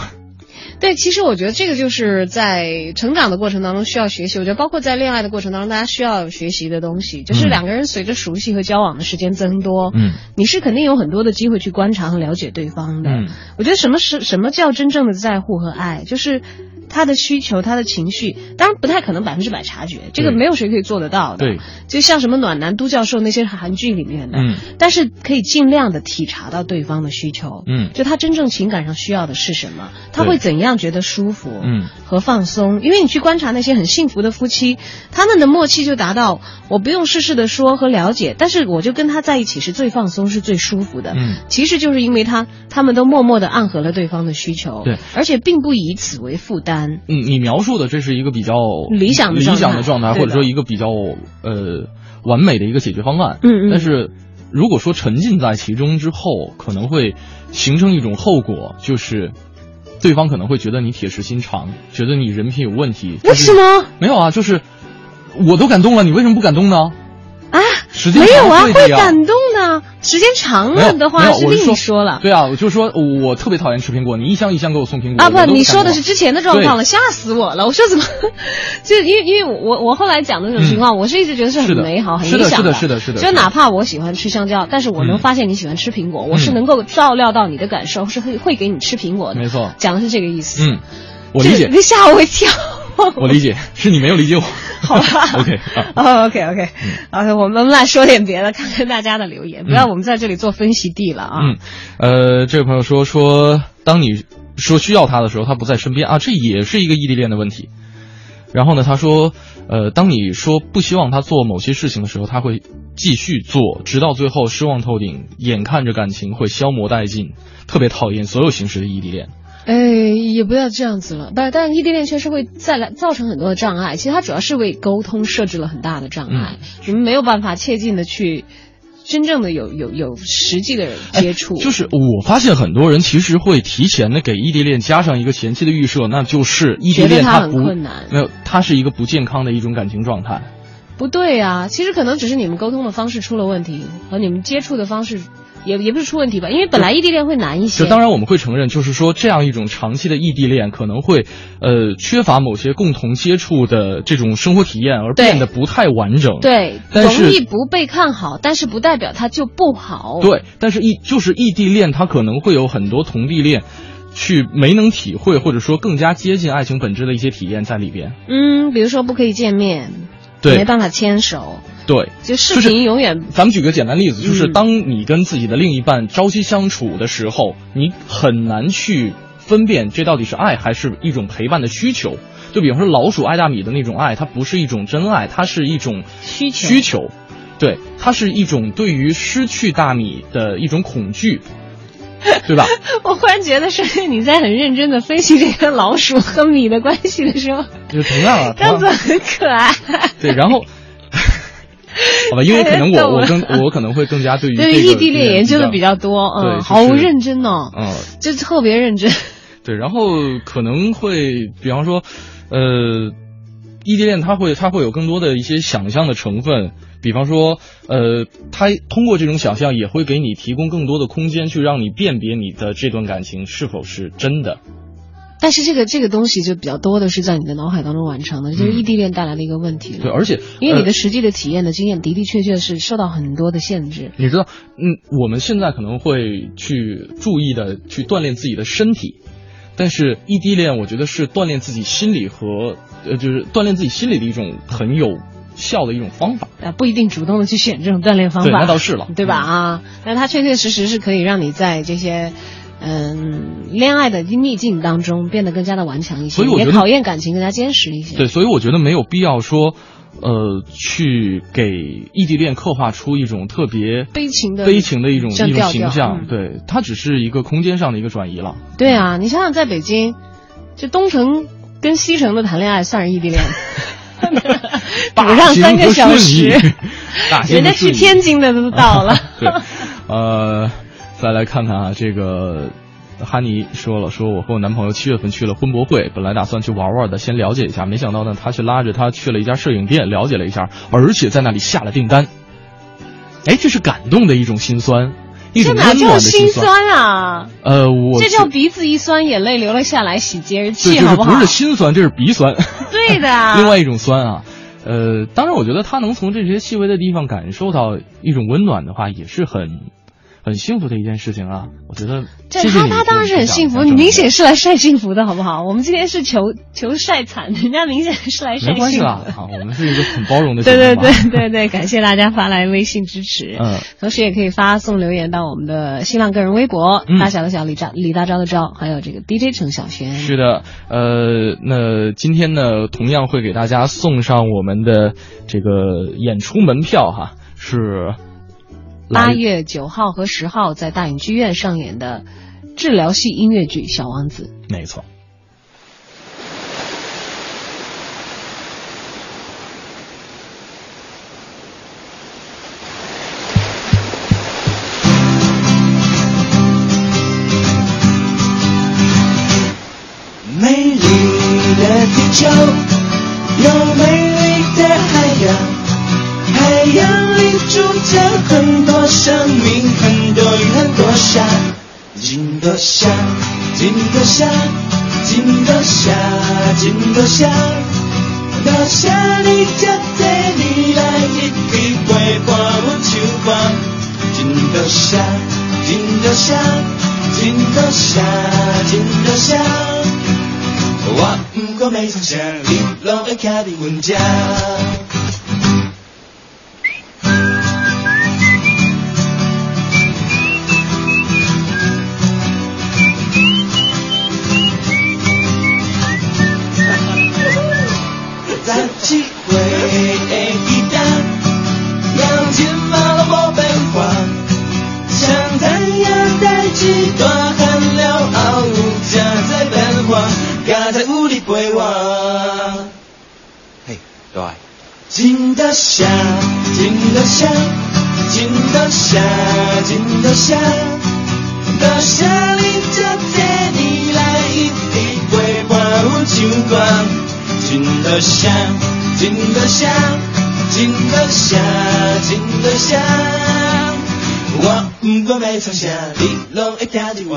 对，其实我觉得这个就是在成长的过程当中需要学习。我觉得包括在恋爱的过程当中，大家需要学习的东西，就是嗯两个人随着熟悉和交往的时间增多，嗯，你是肯定有很多的机会去观察和了解对方的。嗯我觉得什么是什么叫真正的在乎和爱，就是他的需求、他的情绪，当然不太可能百分之百察觉，这个没有谁可以做得到的。对，就像什么暖男都教授那些韩剧里面的，嗯，但是可以尽量的体察到对方的需求，嗯，就他真正情感上需要的是什么，他会怎样觉得舒服，嗯，和放松。因为你去观察那些很幸福的夫妻，他们的默契就达到，我不用事事的说和了解，但是我就跟他在一起是最放松、是最舒服的。嗯，其实就是因为他他们都默默的暗合了对方的需求，对，而且并不以此为负担。嗯，你描述的这是一个比较理想的理想的状态或者说一个比较呃完美的一个解决方案。嗯嗯。但是如果说沉浸在其中之后，可能会形成一种后果，就是对方可能会觉得你铁石心肠，觉得你人品有问题。为什么？没有啊，就是我都感动了，你为什么不感动呢？啊，时间没有啊，会会感动的。时间长了的话是另说了。对啊，我就说我特别讨厌吃苹果，你一箱一箱给我送苹果啊！不，你说的啊是之前的状况了，吓死我了！我说怎么？就因为因为我我后来讲的那种情况，我是一直觉得是很美好、很理想的。是的，是的，是的。就哪怕我喜欢吃香蕉，但是我能发现你喜欢吃苹果，我是能够照料到你的感受，是会会给你吃苹果的。没错，讲的是这个意思。嗯，我理解。你吓我一跳。我理解，是你没有理解我。好吧，OK，哦，OK，OK，啊，我们来说点别的，看看大家的留言，不要我们在这里做分析地了啊。嗯，呃，这位朋友说说，当你说需要他的时候，他不在身边啊，这也是一个异地恋的问题。然后呢，他说，呃，当你说不希望他做某些事情的时候，他会继续做，直到最后失望透顶，眼看着感情会消磨殆尽，特别讨厌所有形式的异地恋。哎，也不要这样子了，不，但异地恋确实会再来造成很多的障碍。其实它主要是为沟通设置了很大的障碍，你们没有办法切近的去真正的有有有实际的接触。就是我发现很多人其实会提前的给异地恋加上一个前期的预设，那就是异地恋它不困难，没有，它是一个不健康的一种感情状态。不对啊，其实可能只是你们沟通的方式出了问题，和你们接触的方式。也也不是出问题吧，因为本来异地恋会难一些。就当然我们会承认，就是说这样一种长期的异地恋可能会，呃，缺乏某些共同接触的这种生活体验，而变得不太完整。对，但是容易不被看好，但是不代表它就不好。对，但是异就是异地恋，它可能会有很多同地恋，去没能体会或者说更加接近爱情本质的一些体验在里边。嗯，比如说不可以见面，对，没办法牵手。对，就视频永远。咱们举个简单例子，就是嗯当你跟自己的另一半朝夕相处的时候，你很难去分辨这到底是爱还是一种陪伴的需求。就比方说老鼠爱大米的那种爱，它不是一种真爱，它是一种需求。需求，对，它是一种对于失去大米的一种恐惧，对吧？我忽然觉得是你在很认真的分析这个老鼠和米的关系的时候，就同样啊，样子很可爱。对，然后。好吧，因为可能我 我更我可能会更加对于对异地恋研究的比较多，嗯，好认真哦，嗯，就特别认真。对，然后可能会，比方说，呃，异地恋它会它会有更多的一些想象的成分，比方说，呃，它通过这种想象也会给你提供更多的空间，去让你辨别你的这段感情是否是真的。但是这个这个东西就比较多的是在你的脑海当中完成的，就是异地恋带来的一个问题了。对，而且因为你的实际的体验的经验的的确确是受到很多的限制。你知道，嗯，我们现在可能会去注意的去锻炼自己的身体，但是异地恋我觉得是锻炼自己心理和呃，就是锻炼自己心理的一种很有效的一种方法。啊，不一定主动的去选这种锻炼方法，对，那倒是了，对吧？啊，那它确确实实是可以让你在这些。嗯，恋爱的逆境当中变得更加的顽强一些，所以我觉得考验感情更加坚实一些。对，所以我觉得没有必要说，呃，去给异地恋刻画出一种特别悲情的悲情的一种一种形象。嗯、对，它只是一个空间上的一个转移了。对啊，你想想，在北京，就东城跟西城的谈恋爱算是异地恋，补上三个小时，人家去天津的都到了。对，呃。再来看看啊，这个哈尼说了，说我和我男朋友七月份去了婚博会，本来打算去玩玩的，先了解一下，没想到呢，他却拉着他去了一家摄影店，了解了一下，而且在那里下了订单。哎，这是感动的一种心酸，一种温暖的心酸啊！呃，我这叫鼻子一酸，眼泪流了下来，喜极而泣，好不好？不是心酸，这是鼻酸。对的。另外一种酸啊，呃，当然，我觉得他能从这些细微的地方感受到一种温暖的话，也是很。很幸福的一件事情啊！我觉得这他他当然是很幸福，你明显是来晒幸福的好不好？我们今天是求求晒惨，人家明显是来晒没关系幸福的。啦啊，我们是一个很包容的 对对对对对，感谢大家发来微信支持，嗯，同时也可以发送留言到我们的新浪个人微博，嗯大小的小李大李大钊的钊，还有这个 DJ 程小轩。是的，呃，那今天呢，同样会给大家送上我们的这个演出门票哈，是来八月九号和十号在大影剧院上演的治疗系音乐剧《小王子》。没错。美丽的地球有美丽的海洋，海洋里住着鱼，很多虾，金多虾，金多虾，金多虾，金多虾。多虾你才这你来一笔陪伴阮手光，金多虾，金多虾，金多虾，金多虾。我不管要创啥，你拢会徛伫阮遮。真的香，真的香，真的香，真的香。多谢你这这年来一直陪伴阮唱歌，真的香，真的香，真的香，真的香。我不管要唱啥，你拢会听着我。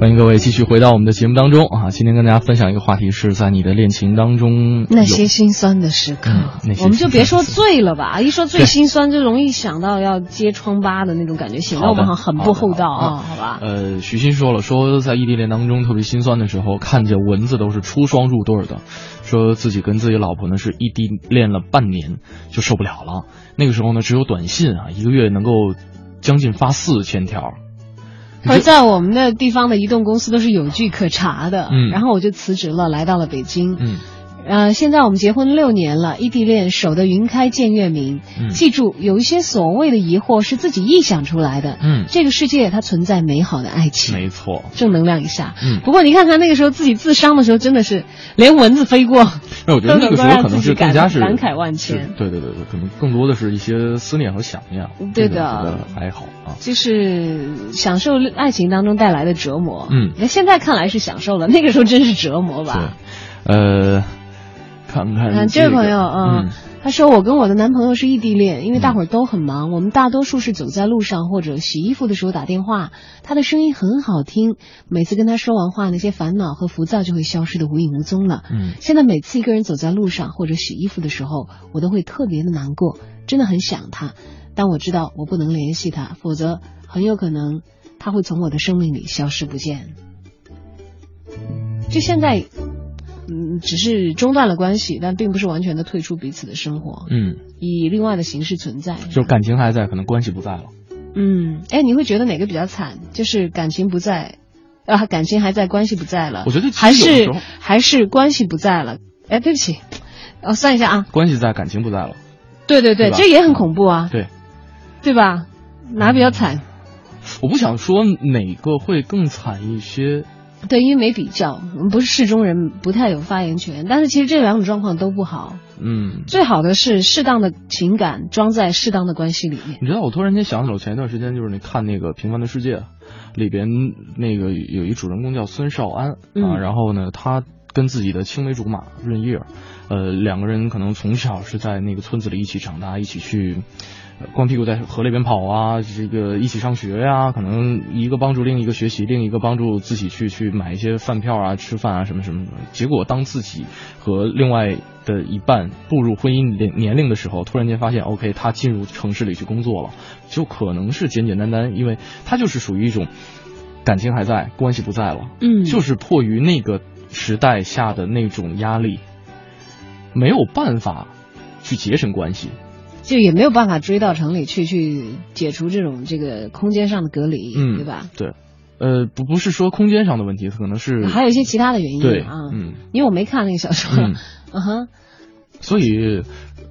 欢迎各位继续回到我们的节目当中啊！今天跟大家分享一个话题，是在你的恋情当中那些心酸的时刻，我们就别说醉了吧，一说醉心酸就容易想到要揭疮疤的那种感觉，显得我们好像很不厚道啊，好吧？呃，许昕说了，说在异地恋当中特别心酸的时候，看见蚊子都是出双入对的，说自己跟自己老婆呢是异地恋了半年就受不了了，那个时候呢只有短信啊，一个月能够将近发四千条。而在我们的地方的移动公司都是有据可查的，嗯。然后我就辞职了，来到了北京。嗯，呃，现在我们结婚六年了，异地恋守得云开见月明。嗯记住，有一些所谓的疑惑是自己臆想出来的。嗯这个世界它存在美好的爱情。没错。正能量一下。嗯不过你看看那个时候自己自伤的时候，真的是连蚊子飞过，那我觉得那个时候可能是更加是感慨万千对对对对，可能更多的是一些思念和想念。对的还好啊。就是享受爱情当中带来的折磨。嗯那现在看来是享受了，那个时候真是折磨吧。呃，看看嗯，这位朋友，嗯嗯，他说我跟我的男朋友是异地恋，因为大伙儿都很忙，我们大多数是走在路上或者洗衣服的时候打电话。他的声音很好听，每次跟他说完话，那些烦恼和浮躁就会消失的无影无踪了。嗯现在每次一个人走在路上或者洗衣服的时候，我都会特别的难过，真的很想他。但我知道我不能联系他，否则很有可能他会从我的生命里消失不见。就现在，嗯，只是中断了关系，但并不是完全的退出彼此的生活，嗯，以另外的形式存在。就感情还在，可能关系不在了。嗯，哎，你会觉得哪个比较惨？就是感情不在，啊，感情还在，关系不在了。我觉得还是还是关系不在了。哎，对不起，我算一下啊。关系在，感情不在了。对对对，对这也很恐怖啊，对，对吧？哪比较惨？我不想说哪个会更惨一些，对，因为没比较，我们不是市中人，不太有发言权。但是其实这两种状况都不好。嗯，最好的是适当的情感装在适当的关系里面。你知道，我突然间想起了，我前一段时间就是你看那个《平凡的世界》，里边那个有一主人公叫孙少安啊，嗯然后呢，他跟自己的青梅竹马润叶，呃，两个人可能从小是在那个村子里一起长大，一起去。光屁股在河里边跑啊，这个一起上学呀、可能一个帮助另一个学习，另一个帮助自己去去买一些饭票啊、吃饭啊什么什么的。结果当自己和另外的一半步入婚姻年年龄的时候，突然间发现，OK，他进入城市里去工作了，就可能是简简单单，因为他就是属于一种感情还在，关系不在了，嗯就是迫于那个时代下的那种压力，没有办法去节省关系。就也没有办法追到城里去，去解除这种这个空间上的隔离，嗯，对吧？？对，呃，不不是说空间上的问题，可能是还有一些其他的原因对啊，嗯，因为我没看那个小说，嗯 所以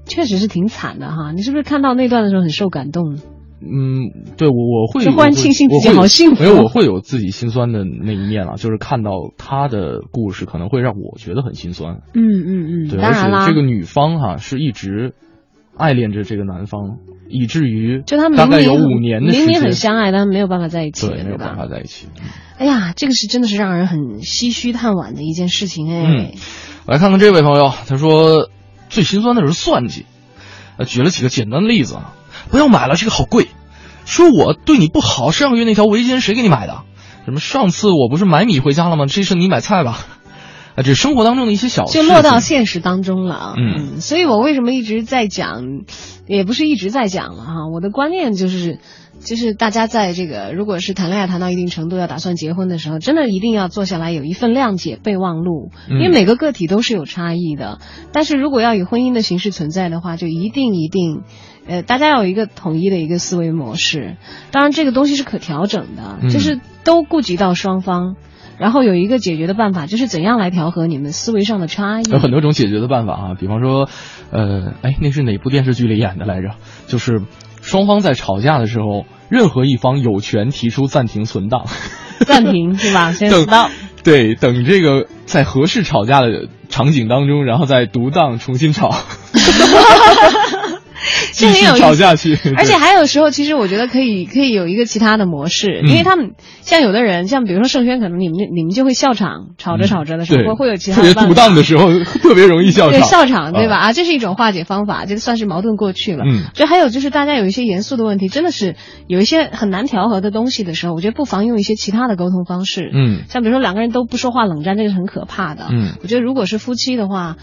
确实是挺惨的哈。你是不是看到那段的时候很受感动？嗯，对我我会就忽然庆幸自己好幸福没有，我会有自己心酸的那一面啊，就是看到他的故事，可能会让我觉得很心酸。嗯嗯嗯，对，当然啦，而且这个女方哈、是一直爱恋着这个男方，以至于就他们大概有五年的时明明很，相爱，但没有办法在一起，对，没有办？法在一起。哎呀，这个是真的是让人很唏嘘叹惋的一件事情哎。嗯来看看这位朋友，他说最心酸的是算计，呃，举了几个简单的例子啊，不要买了，这个好贵。说我对你不好，上个月那条围巾谁给你买的？什么上次我不是买米回家了吗？这次你买菜吧。啊，这是生活当中的一些小事，就落到现实当中了啊。嗯所以我为什么一直在讲，也不是一直在讲了哈。我的观念就是，就是大家在这个如果是谈恋爱谈到一定程度，要打算结婚的时候，真的一定要坐下来有一份谅解备忘录，嗯因为每个个体都是有差异的。但是如果要以婚姻的形式存在的话，就一定一定。呃，大家要有一个统一的一个思维模式，当然这个东西是可调整的，嗯就是都顾及到双方，然后有一个解决的办法，就是怎样来调和你们思维上的差异。有很多种解决的办法啊，比方说，呃，哎，那是哪部电视剧里演的来着？就是双方在吵架的时候，任何一方有权提出暂停存档，暂停是吧？先 等 stop。对，等这个在合适吵架的场景当中，然后再独当重新吵，继续这很有吵下去。而且还有时候，其实我觉得可以可以有一个其他的模式，嗯因为他们像有的人，像比如说盛轩，可能你们你们就会笑场，吵着吵着的时候，嗯会会有其他特别的办法独档的时候，特别容易笑场对场。笑场，对吧？啊？啊，这是一种化解方法，这个算是矛盾过去了。嗯就还有就是大家有一些严肃的问题，真的是有一些很难调和的东西的时候，我觉得不妨用一些其他的沟通方式。嗯像比如说两个人都不说话冷战，这个是很可怕的。嗯我觉得如果是夫妻的话。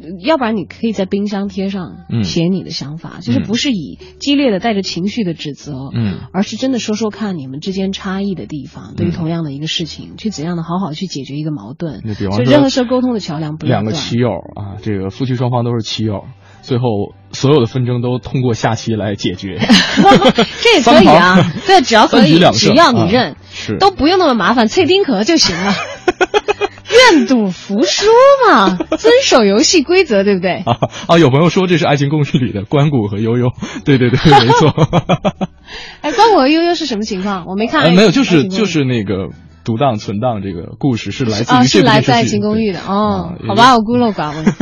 呃要不然你可以在冰箱贴上嗯写你的想法，就是不是以激烈的带着情绪的指责，嗯而是真的说说看你们之间差异的地方，对于嗯同样的一个事情，去怎样的好好去解决一个矛盾。那比方说任何时候沟通的桥梁不。两个棋友啊，这个夫妻双方都是棋友，最后所有的纷争都通过下棋来解决。这也可以啊，对，只要可以，只要你啊认，是都不用那么麻烦，脆丁壳就行了。愿赌服输嘛，遵守游戏规则，对不对？啊啊！有朋友说这是《爱情公寓》里的关谷和悠悠，对对对，没错。哎，关谷和悠悠是什么情况？我没看。呃，没有，就是就是那个独档存档这个故事是来自啊，于这部是来自《爱情公寓》的哦啊。好吧，我孤陋寡闻。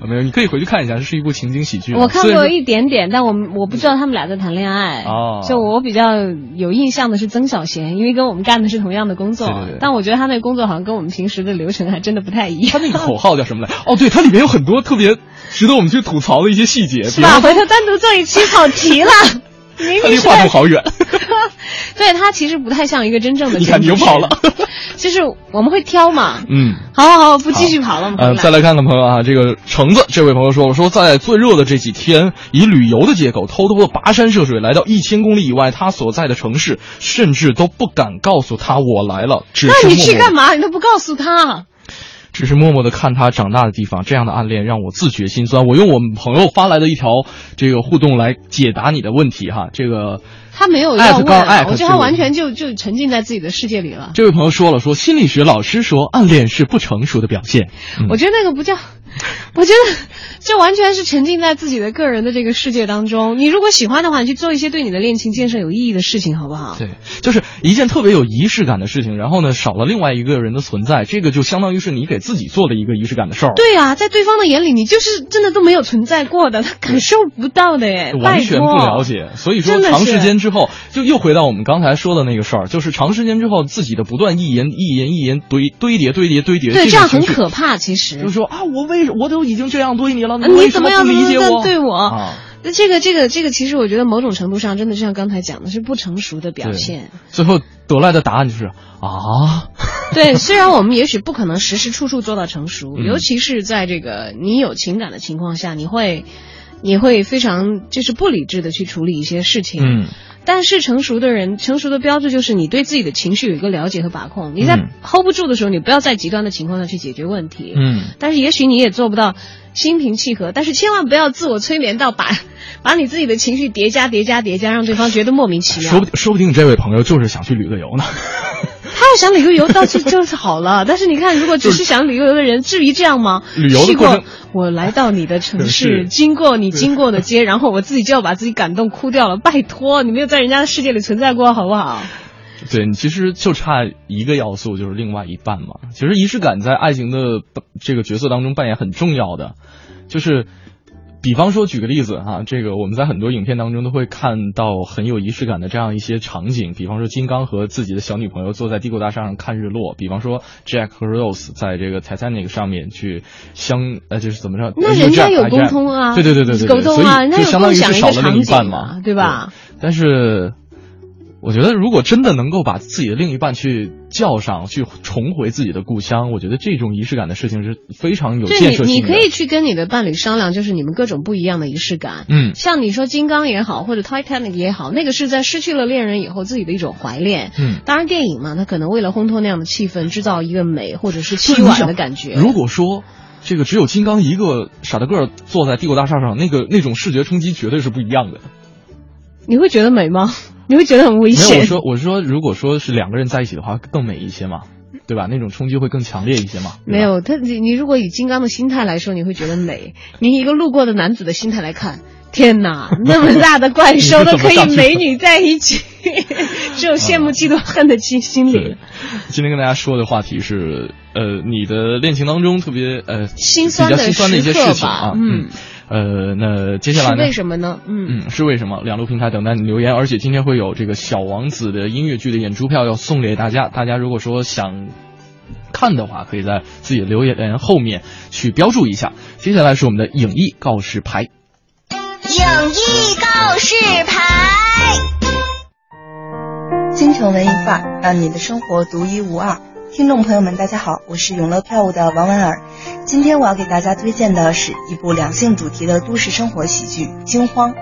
啊没有，你可以回去看一下，这是一部情景喜剧啊。我看过一点点，但我我不知道他们俩在谈恋爱。哦就我比较有印象的是曾小贤，因为跟我们干的是同样的工作。对对对但我觉得他那个工作好像跟我们平时的流程还真的不太一样。他那个口号叫什么来？哦，对，它里面有很多特别值得我们去吐槽的一些细节，是吧？回头单独做一期跑题了。明他离明是话筒好远。对他其实不太像一个真正的。你看你又跑了。就是我们会挑嘛。嗯。好好好，不继续跑了。我们呃，再来看看朋友啊，这个橙子这位朋友说了，说在最热的这几天，以旅游的借口偷偷的跋山涉水来到一千公里以外他所在的城市，甚至都不敢告诉他我来了，那你去干嘛？你都不告诉他。只是默默的看他长大的地方，这样的暗恋让我自觉心酸。我用我们朋友发来的一条这个互动来解答你的问题哈，这个他没有要问我觉得他完全就就沉浸在自己的世界里了。这位朋友说了，说心理学老师说 暗恋是不成熟的表现。嗯我觉得那个不叫 我觉得这完全是沉浸在自己的个人的这个世界当中。你如果喜欢的话，你去做一些对你的恋情建设有意义的事情，好不好？对，就是一件特别有仪式感的事情，然后呢，少了另外一个人的存在，这个就相当于是你给自己做的一个仪式感的事儿。对啊，在对方的眼里，你就是真的都没有存在过的，他感受不到的耶，完全不了解。所以说，长时间之后，就又回到我们刚才说的那个事儿，就是长时间之后，自己的不断意淫、意淫、意淫堆堆叠堆叠堆叠，对，这样很可怕。其实就是说啊，我为什我都已经这样对你了，你怎么样不理解我？对我啊，那这个这个这个，其实我觉得某种程度上，真的就像刚才讲的，是不成熟的表现。最后得来的答案就是啊，对，虽然我们也许不可能时时处处做到成熟，尤其是在这个你有情感的情况下，你会你会非常就是不理智的去处理一些事情。嗯。但是成熟的人，成熟的标志就是你对自己的情绪有一个了解和把控。你在 hold 不住的时候，你不要在极端的情况下去解决问题。嗯。但是也许你也做不到心平气和，但是千万不要自我催眠到把 把你自己的情绪叠加叠加叠加，让对方觉得莫名其妙。说不说不定这位朋友就是想去旅个游呢。他要想旅个游倒是就是好了，但是你看，如果只是想旅个游的人，至于这样吗？旅游的过程，我来到你的城市，经过你经过的街，然后我自己就要把自己感动哭掉了。拜托，你没有在人家的世界里存在过，好不好？对你其实就差一个要素，就是另外一半嘛。其实仪式感在爱情的这个角色当中扮演很重要的，就是。比方说，举个例子哈，这个我们在很多影片当中都会看到很有仪式感的这样一些场景。比方说，金刚和自己的小女朋友坐在帝国大厦上看日落；比方说，Jack 和 Rose 在这个 Titanic 上面去相呃，就是怎么着？那人家有沟通啊，对对对对对，沟通啊，所以就相当于是少了另一半嘛，对吧？但是。我觉得，如果真的能够把自己的另一半去叫上去，重回自己的故乡，我觉得这种仪式感的事情是非常有建设性的。你你可以去跟你的伴侣商量，就是你们各种不一样的仪式感。嗯，像你说金刚也好，或者 Titanic 也好，那个是在失去了恋人以后自己的一种怀恋。嗯，当然电影嘛，它可能为了烘托那样的气氛，制造一个美或者是凄婉的感觉。如果说这个只有金刚一个傻大个坐在帝国大厦上，那个那种视觉冲击绝对是不一样的。你会觉得美吗？你会觉得很危险。没有，我说我是说，如果说是两个人在一起的话，更美一些嘛，对吧？那种冲击会更强烈一些嘛。没有，他你你如果以金刚的心态来说，你会觉得美；你一个路过的男子的心态来看，天哪，那么大的怪兽都可以美女在一起，只有羡慕嫉妒恨的心心理。今天跟大家说的话题是，呃，你的恋情当中特别呃心酸的心酸的一些事情啊，嗯。呃，那接下来呢？为什么呢？嗯嗯，是为什么？两路平台等待你留言，而且今天会有这个小王子的音乐剧的演出票要送给大家。大家如果说想看的话，可以在自己的留言后面去标注一下。接下来是我们的影艺告示牌。影艺告示牌，京城文艺范儿，让你的生活独一无二。听众朋友们，大家好，我是永乐票务的王婉儿。今天我要给大家推荐的是一部两性主题的都市生活喜剧《惊慌》。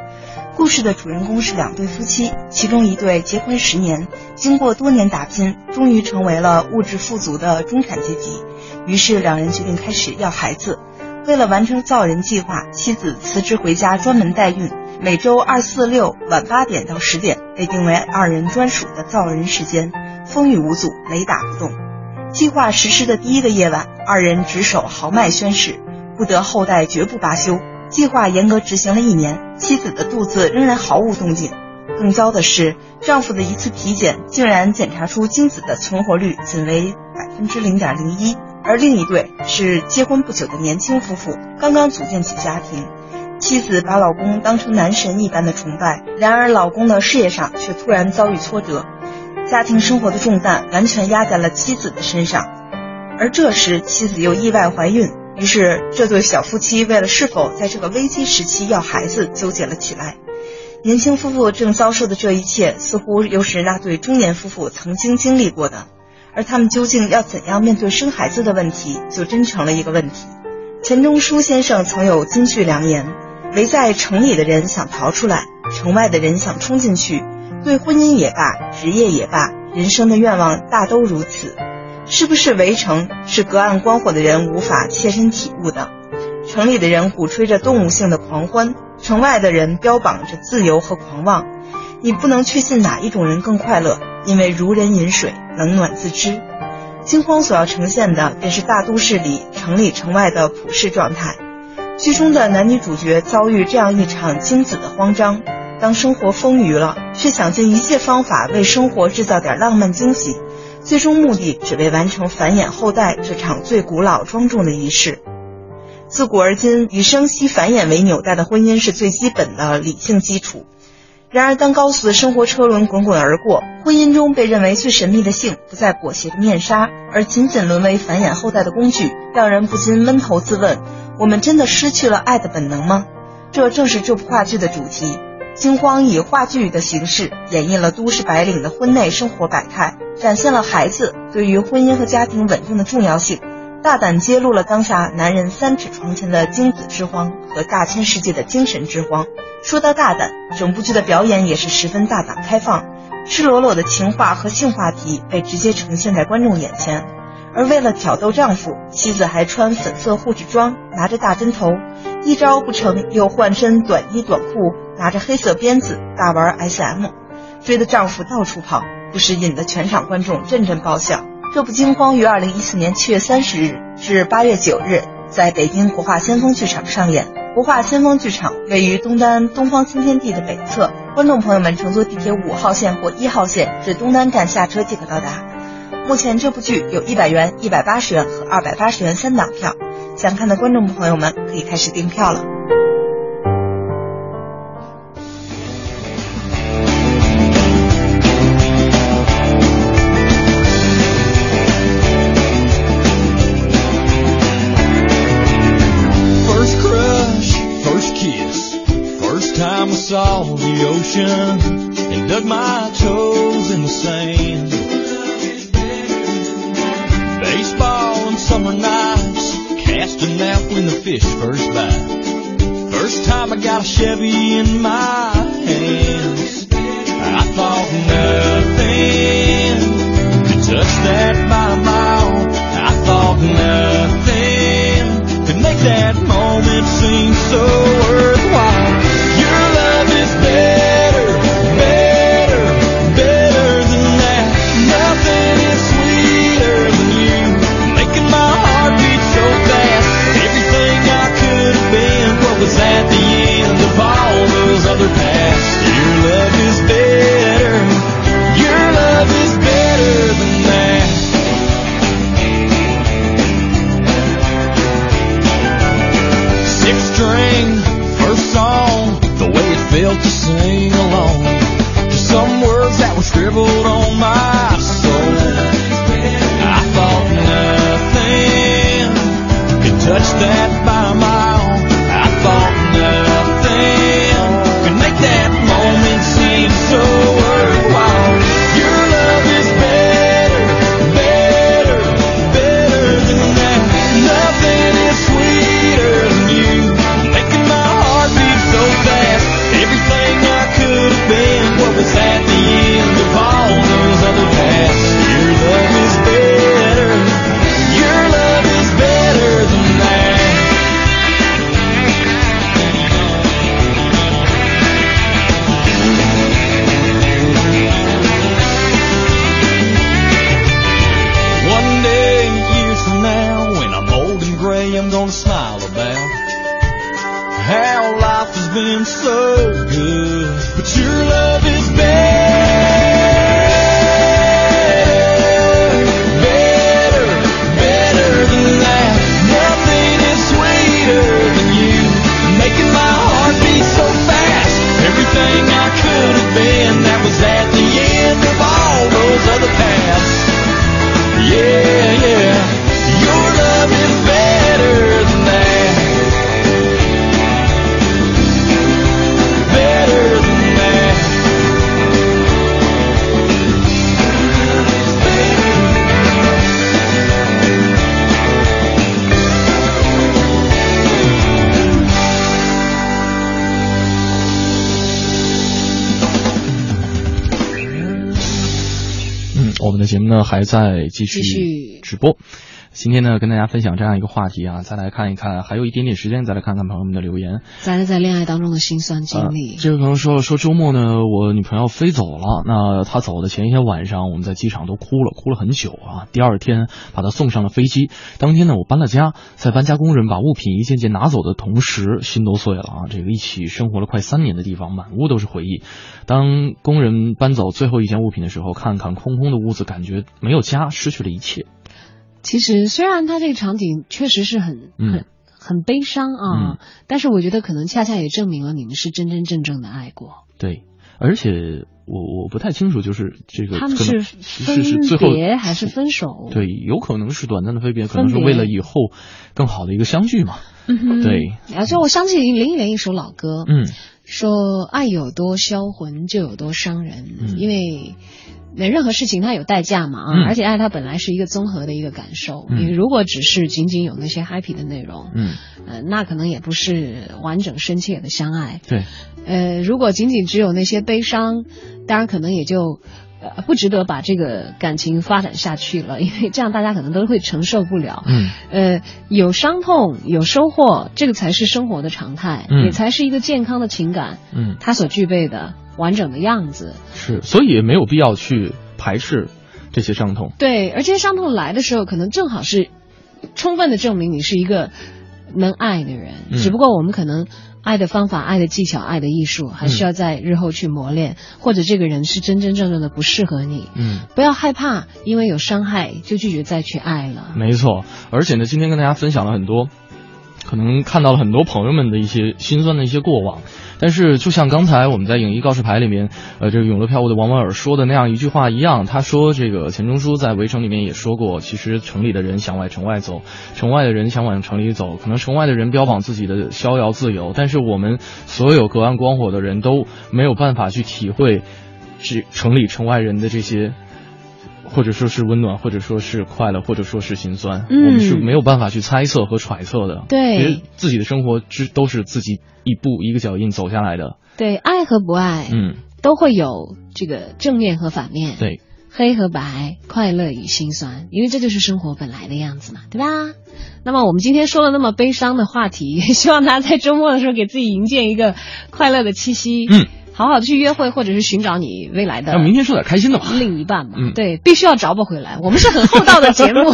故事的主人公是两对夫妻，其中一对结婚十年，经过多年打拼，终于成为了物质富足的中产阶级。于是两人决定开始要孩子。为了完成造人计划，妻子辞职回家专门代孕。每周二、四、六晚八点到十点被定为二人专属的造人时间，风雨无阻，雷打不动。计划实施的第一个夜晚，二人执手豪迈宣誓，不得后代绝不罢休。计划严格执行了一年，妻子的肚子仍然毫无动静。更糟的是，丈夫的一次体检竟然检查出精子的存活率仅为百分之零点零一。而另一对是结婚不久的年轻夫妇，刚刚组建起家庭，妻子把老公当成男神一般的崇拜，然而老公的事业上却突然遭遇挫折。家庭生活的重担完全压在了妻子的身上，而这时妻子又意外怀孕，于是这对小夫妻为了是否在这个危机时期要孩子纠结了起来。年轻夫妇正遭受的这一切，似乎又是那对中年夫妇曾经经历过的，而他们究竟要怎样面对生孩子的问题，就真成了一个问题。钱钟书先生曾有金句良言：“围在城里的人想逃出来，城外的人想冲进去。”对婚姻也罢，职业也罢，人生的愿望大都如此。是不是围城，是隔岸观火的人无法切身体悟的。城里的人鼓吹着动物性的狂欢，城外的人标榜着自由和狂妄。你不能确信哪一种人更快乐，因为如人饮水，冷暖自知。惊慌所要呈现的便是大都市里城里城外的普世状态。剧中的男女主角遭遇这样一场精子的慌张，当生活丰腴了，却想尽一切方法为生活制造点浪漫惊喜，最终目的只为完成繁衍后代这场最古老庄重的仪式。自古而今，以生息繁衍为纽带的婚姻是最基本的理性基础。然而，当高速的生活车轮滚滚而过，婚姻中被认为最神秘的性不再裹挟着面纱，而仅仅沦为繁衍后代的工具，让人不禁闷头自问。我们真的失去了爱的本能吗？这正是这部话剧的主题。惊慌以话剧的形式演绎了都市白领的婚内生活百态，展现了孩子对于婚姻和家庭稳定的重要性，大胆揭露了当下男人三尺床前的精子之荒和大千世界的精神之荒。说到大胆，整部剧的表演也是十分大胆开放，赤裸裸的情话和性话题被直接呈现在观众眼前。而为了挑逗丈夫，妻子还穿粉色护士装，拿着大针头，一招不成又换身短衣短裤，拿着黑色鞭子大玩 SM，追得丈夫到处跑，不时引得全场观众阵阵爆笑。这部《惊慌》于二零一四年七月三十日至八月九日在北京国画先锋剧场上演。国画先锋剧场位于东单东方新天地的北侧，观众朋友们乘坐地铁五号线或一号线至东单站下车即可到达。目前这部剧有一百元、一百八十元和二百八十元三档票，想看的观众朋友们可以开始订票了。summer Chevy. 还在继续直播。今天呢，跟大家分享这样一个话题啊，再来看一看，还有一点点时间，再来看看朋友们的留言。再来在恋爱当中的辛酸经历。这位朋友说说周末呢，我女朋友飞走了。那她走的前一天晚上，我们在机场都哭了，哭了很久啊。第二天把她送上了飞机。当天呢，我搬了家，在搬家工人把物品一件件拿走的同时，心都碎了啊。这个一起生活了快三年的地方，满屋都是回忆。当工人搬走最后一件物品的时候，看看空空的屋子，感觉没有家，失去了一切。其实，虽然他这个场景确实是很很很悲伤啊，但是我觉得可能恰恰也证明了你们是真真正正的爱过。对，而且我我不太清楚，就是这个他们是分别还是分手？对，有可能是短暂的分别，可能是为了以后更好的一个相聚嘛。嗯对。而且我想起林忆莲一首老歌，嗯，说爱有多销魂，就有多伤人，因为。那任何事情它有代价嘛啊，而且爱它本来是一个综合的一个感受。你如果只是仅仅有那些 happy 的内容，嗯，呃，那可能也不是完整深切的相爱。对，呃，如果仅仅只有那些悲伤，当然可能也就呃不值得把这个感情发展下去了，因为这样大家可能都会承受不了。嗯，呃，有伤痛有收获，这个才是生活的常态，也才是一个健康的情感。嗯，它所具备的。完整的样子是，所以没有必要去排斥这些伤痛。对，而这些伤痛来的时候，可能正好是充分的证明你是一个能爱的人。只不过我们可能爱的方法、爱的技巧、爱的艺术，还需要在日后去磨练，或者这个人是真真正正的不适合你。嗯，不要害怕，因为有伤害就拒绝再去爱了。没错，而且呢，今天跟大家分享了很多，可能看到了很多朋友们的一些心酸的一些过往。但是，就像刚才我们在影艺告示牌里面，呃，这个永乐票务的王文尔说的那样一句话一样，他说这个钱钟书在《围城》里面也说过，其实城里的人想往城外走，城外的人想往城里走，可能城外的人标榜自己的逍遥自由，但是我们所有隔岸观火的人都没有办法去体会，这城里城外人的这些。或者说是温暖，或者说是快乐，或者说是心酸，我们是没有办法去猜测和揣测的。对，自己的生活之都是自己一步一个脚印走下来的。对，爱和不爱，嗯，都会有这个正面和反面。对，黑和白，快乐与心酸，因为这就是生活本来的样子嘛，对吧？那么我们今天说了那么悲伤的话题，希望大家在周末的时候给自己营建一个快乐的气息。嗯。好好的去约会，或者是寻找你未来的。那明天说点开心的吧。另一半嘛，嗯，对，必须要找不回来。我们是很厚道的节目。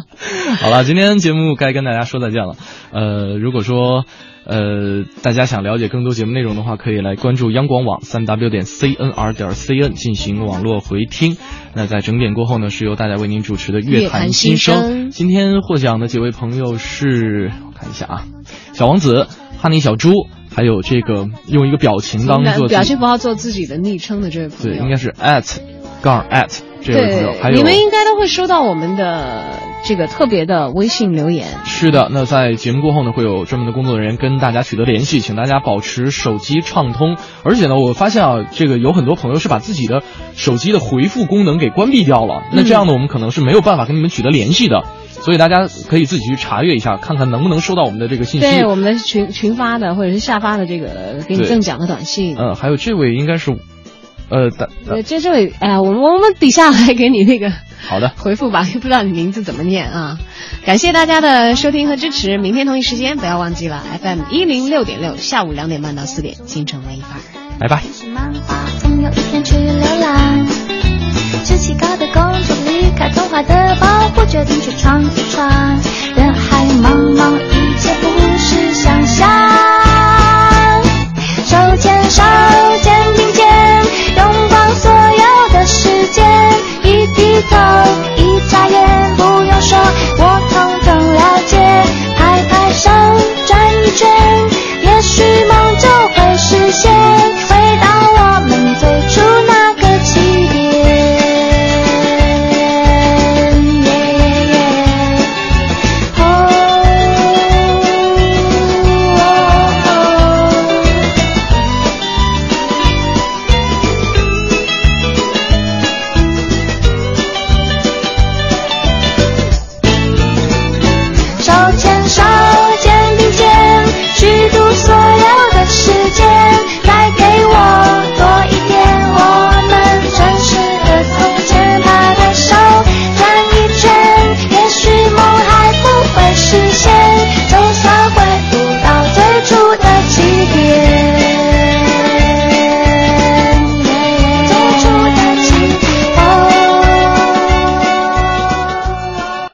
好了，今天节目该跟大家说再见了。呃，如果说呃大家想了解更多节目内容的话，可以来关注央广网三 w 点 cnr 点 cn 进行网络回听。那在整点过后呢，是由大家为您主持的乐坛新生。今天获奖的几位朋友是，我看一下啊，小王子、哈尼小猪。还有这个用一个表情当做表情符号做自己的昵称的这位朋友，对，应该是 at 杠 at 这位朋友。还有你们应该都会收到我们的这个特别的微信留言。是的，那在节目过后呢，会有专门的工作人员跟大家取得联系，请大家保持手机畅通。而且呢，我发现啊，这个有很多朋友是把自己的手机的回复功能给关闭掉了。那这样呢，我们可能是没有办法跟你们取得联系的。所以大家可以自己去查阅一下，看看能不能收到我们的这个信息。对，我们的群群发的或者是下发的这个给你赠奖的短信。嗯，还有这位应该是，呃，对，这这里，哎呀，我们我们底下来给你那个好的回复吧，又不知道你名字怎么念啊。感谢大家的收听和支持，明天同一时间不要忘记了 FM 一零六点六，下午两点半到四点，京城文艺范儿，拜拜。气高的公主离开童话的保护，决定去闯一闯。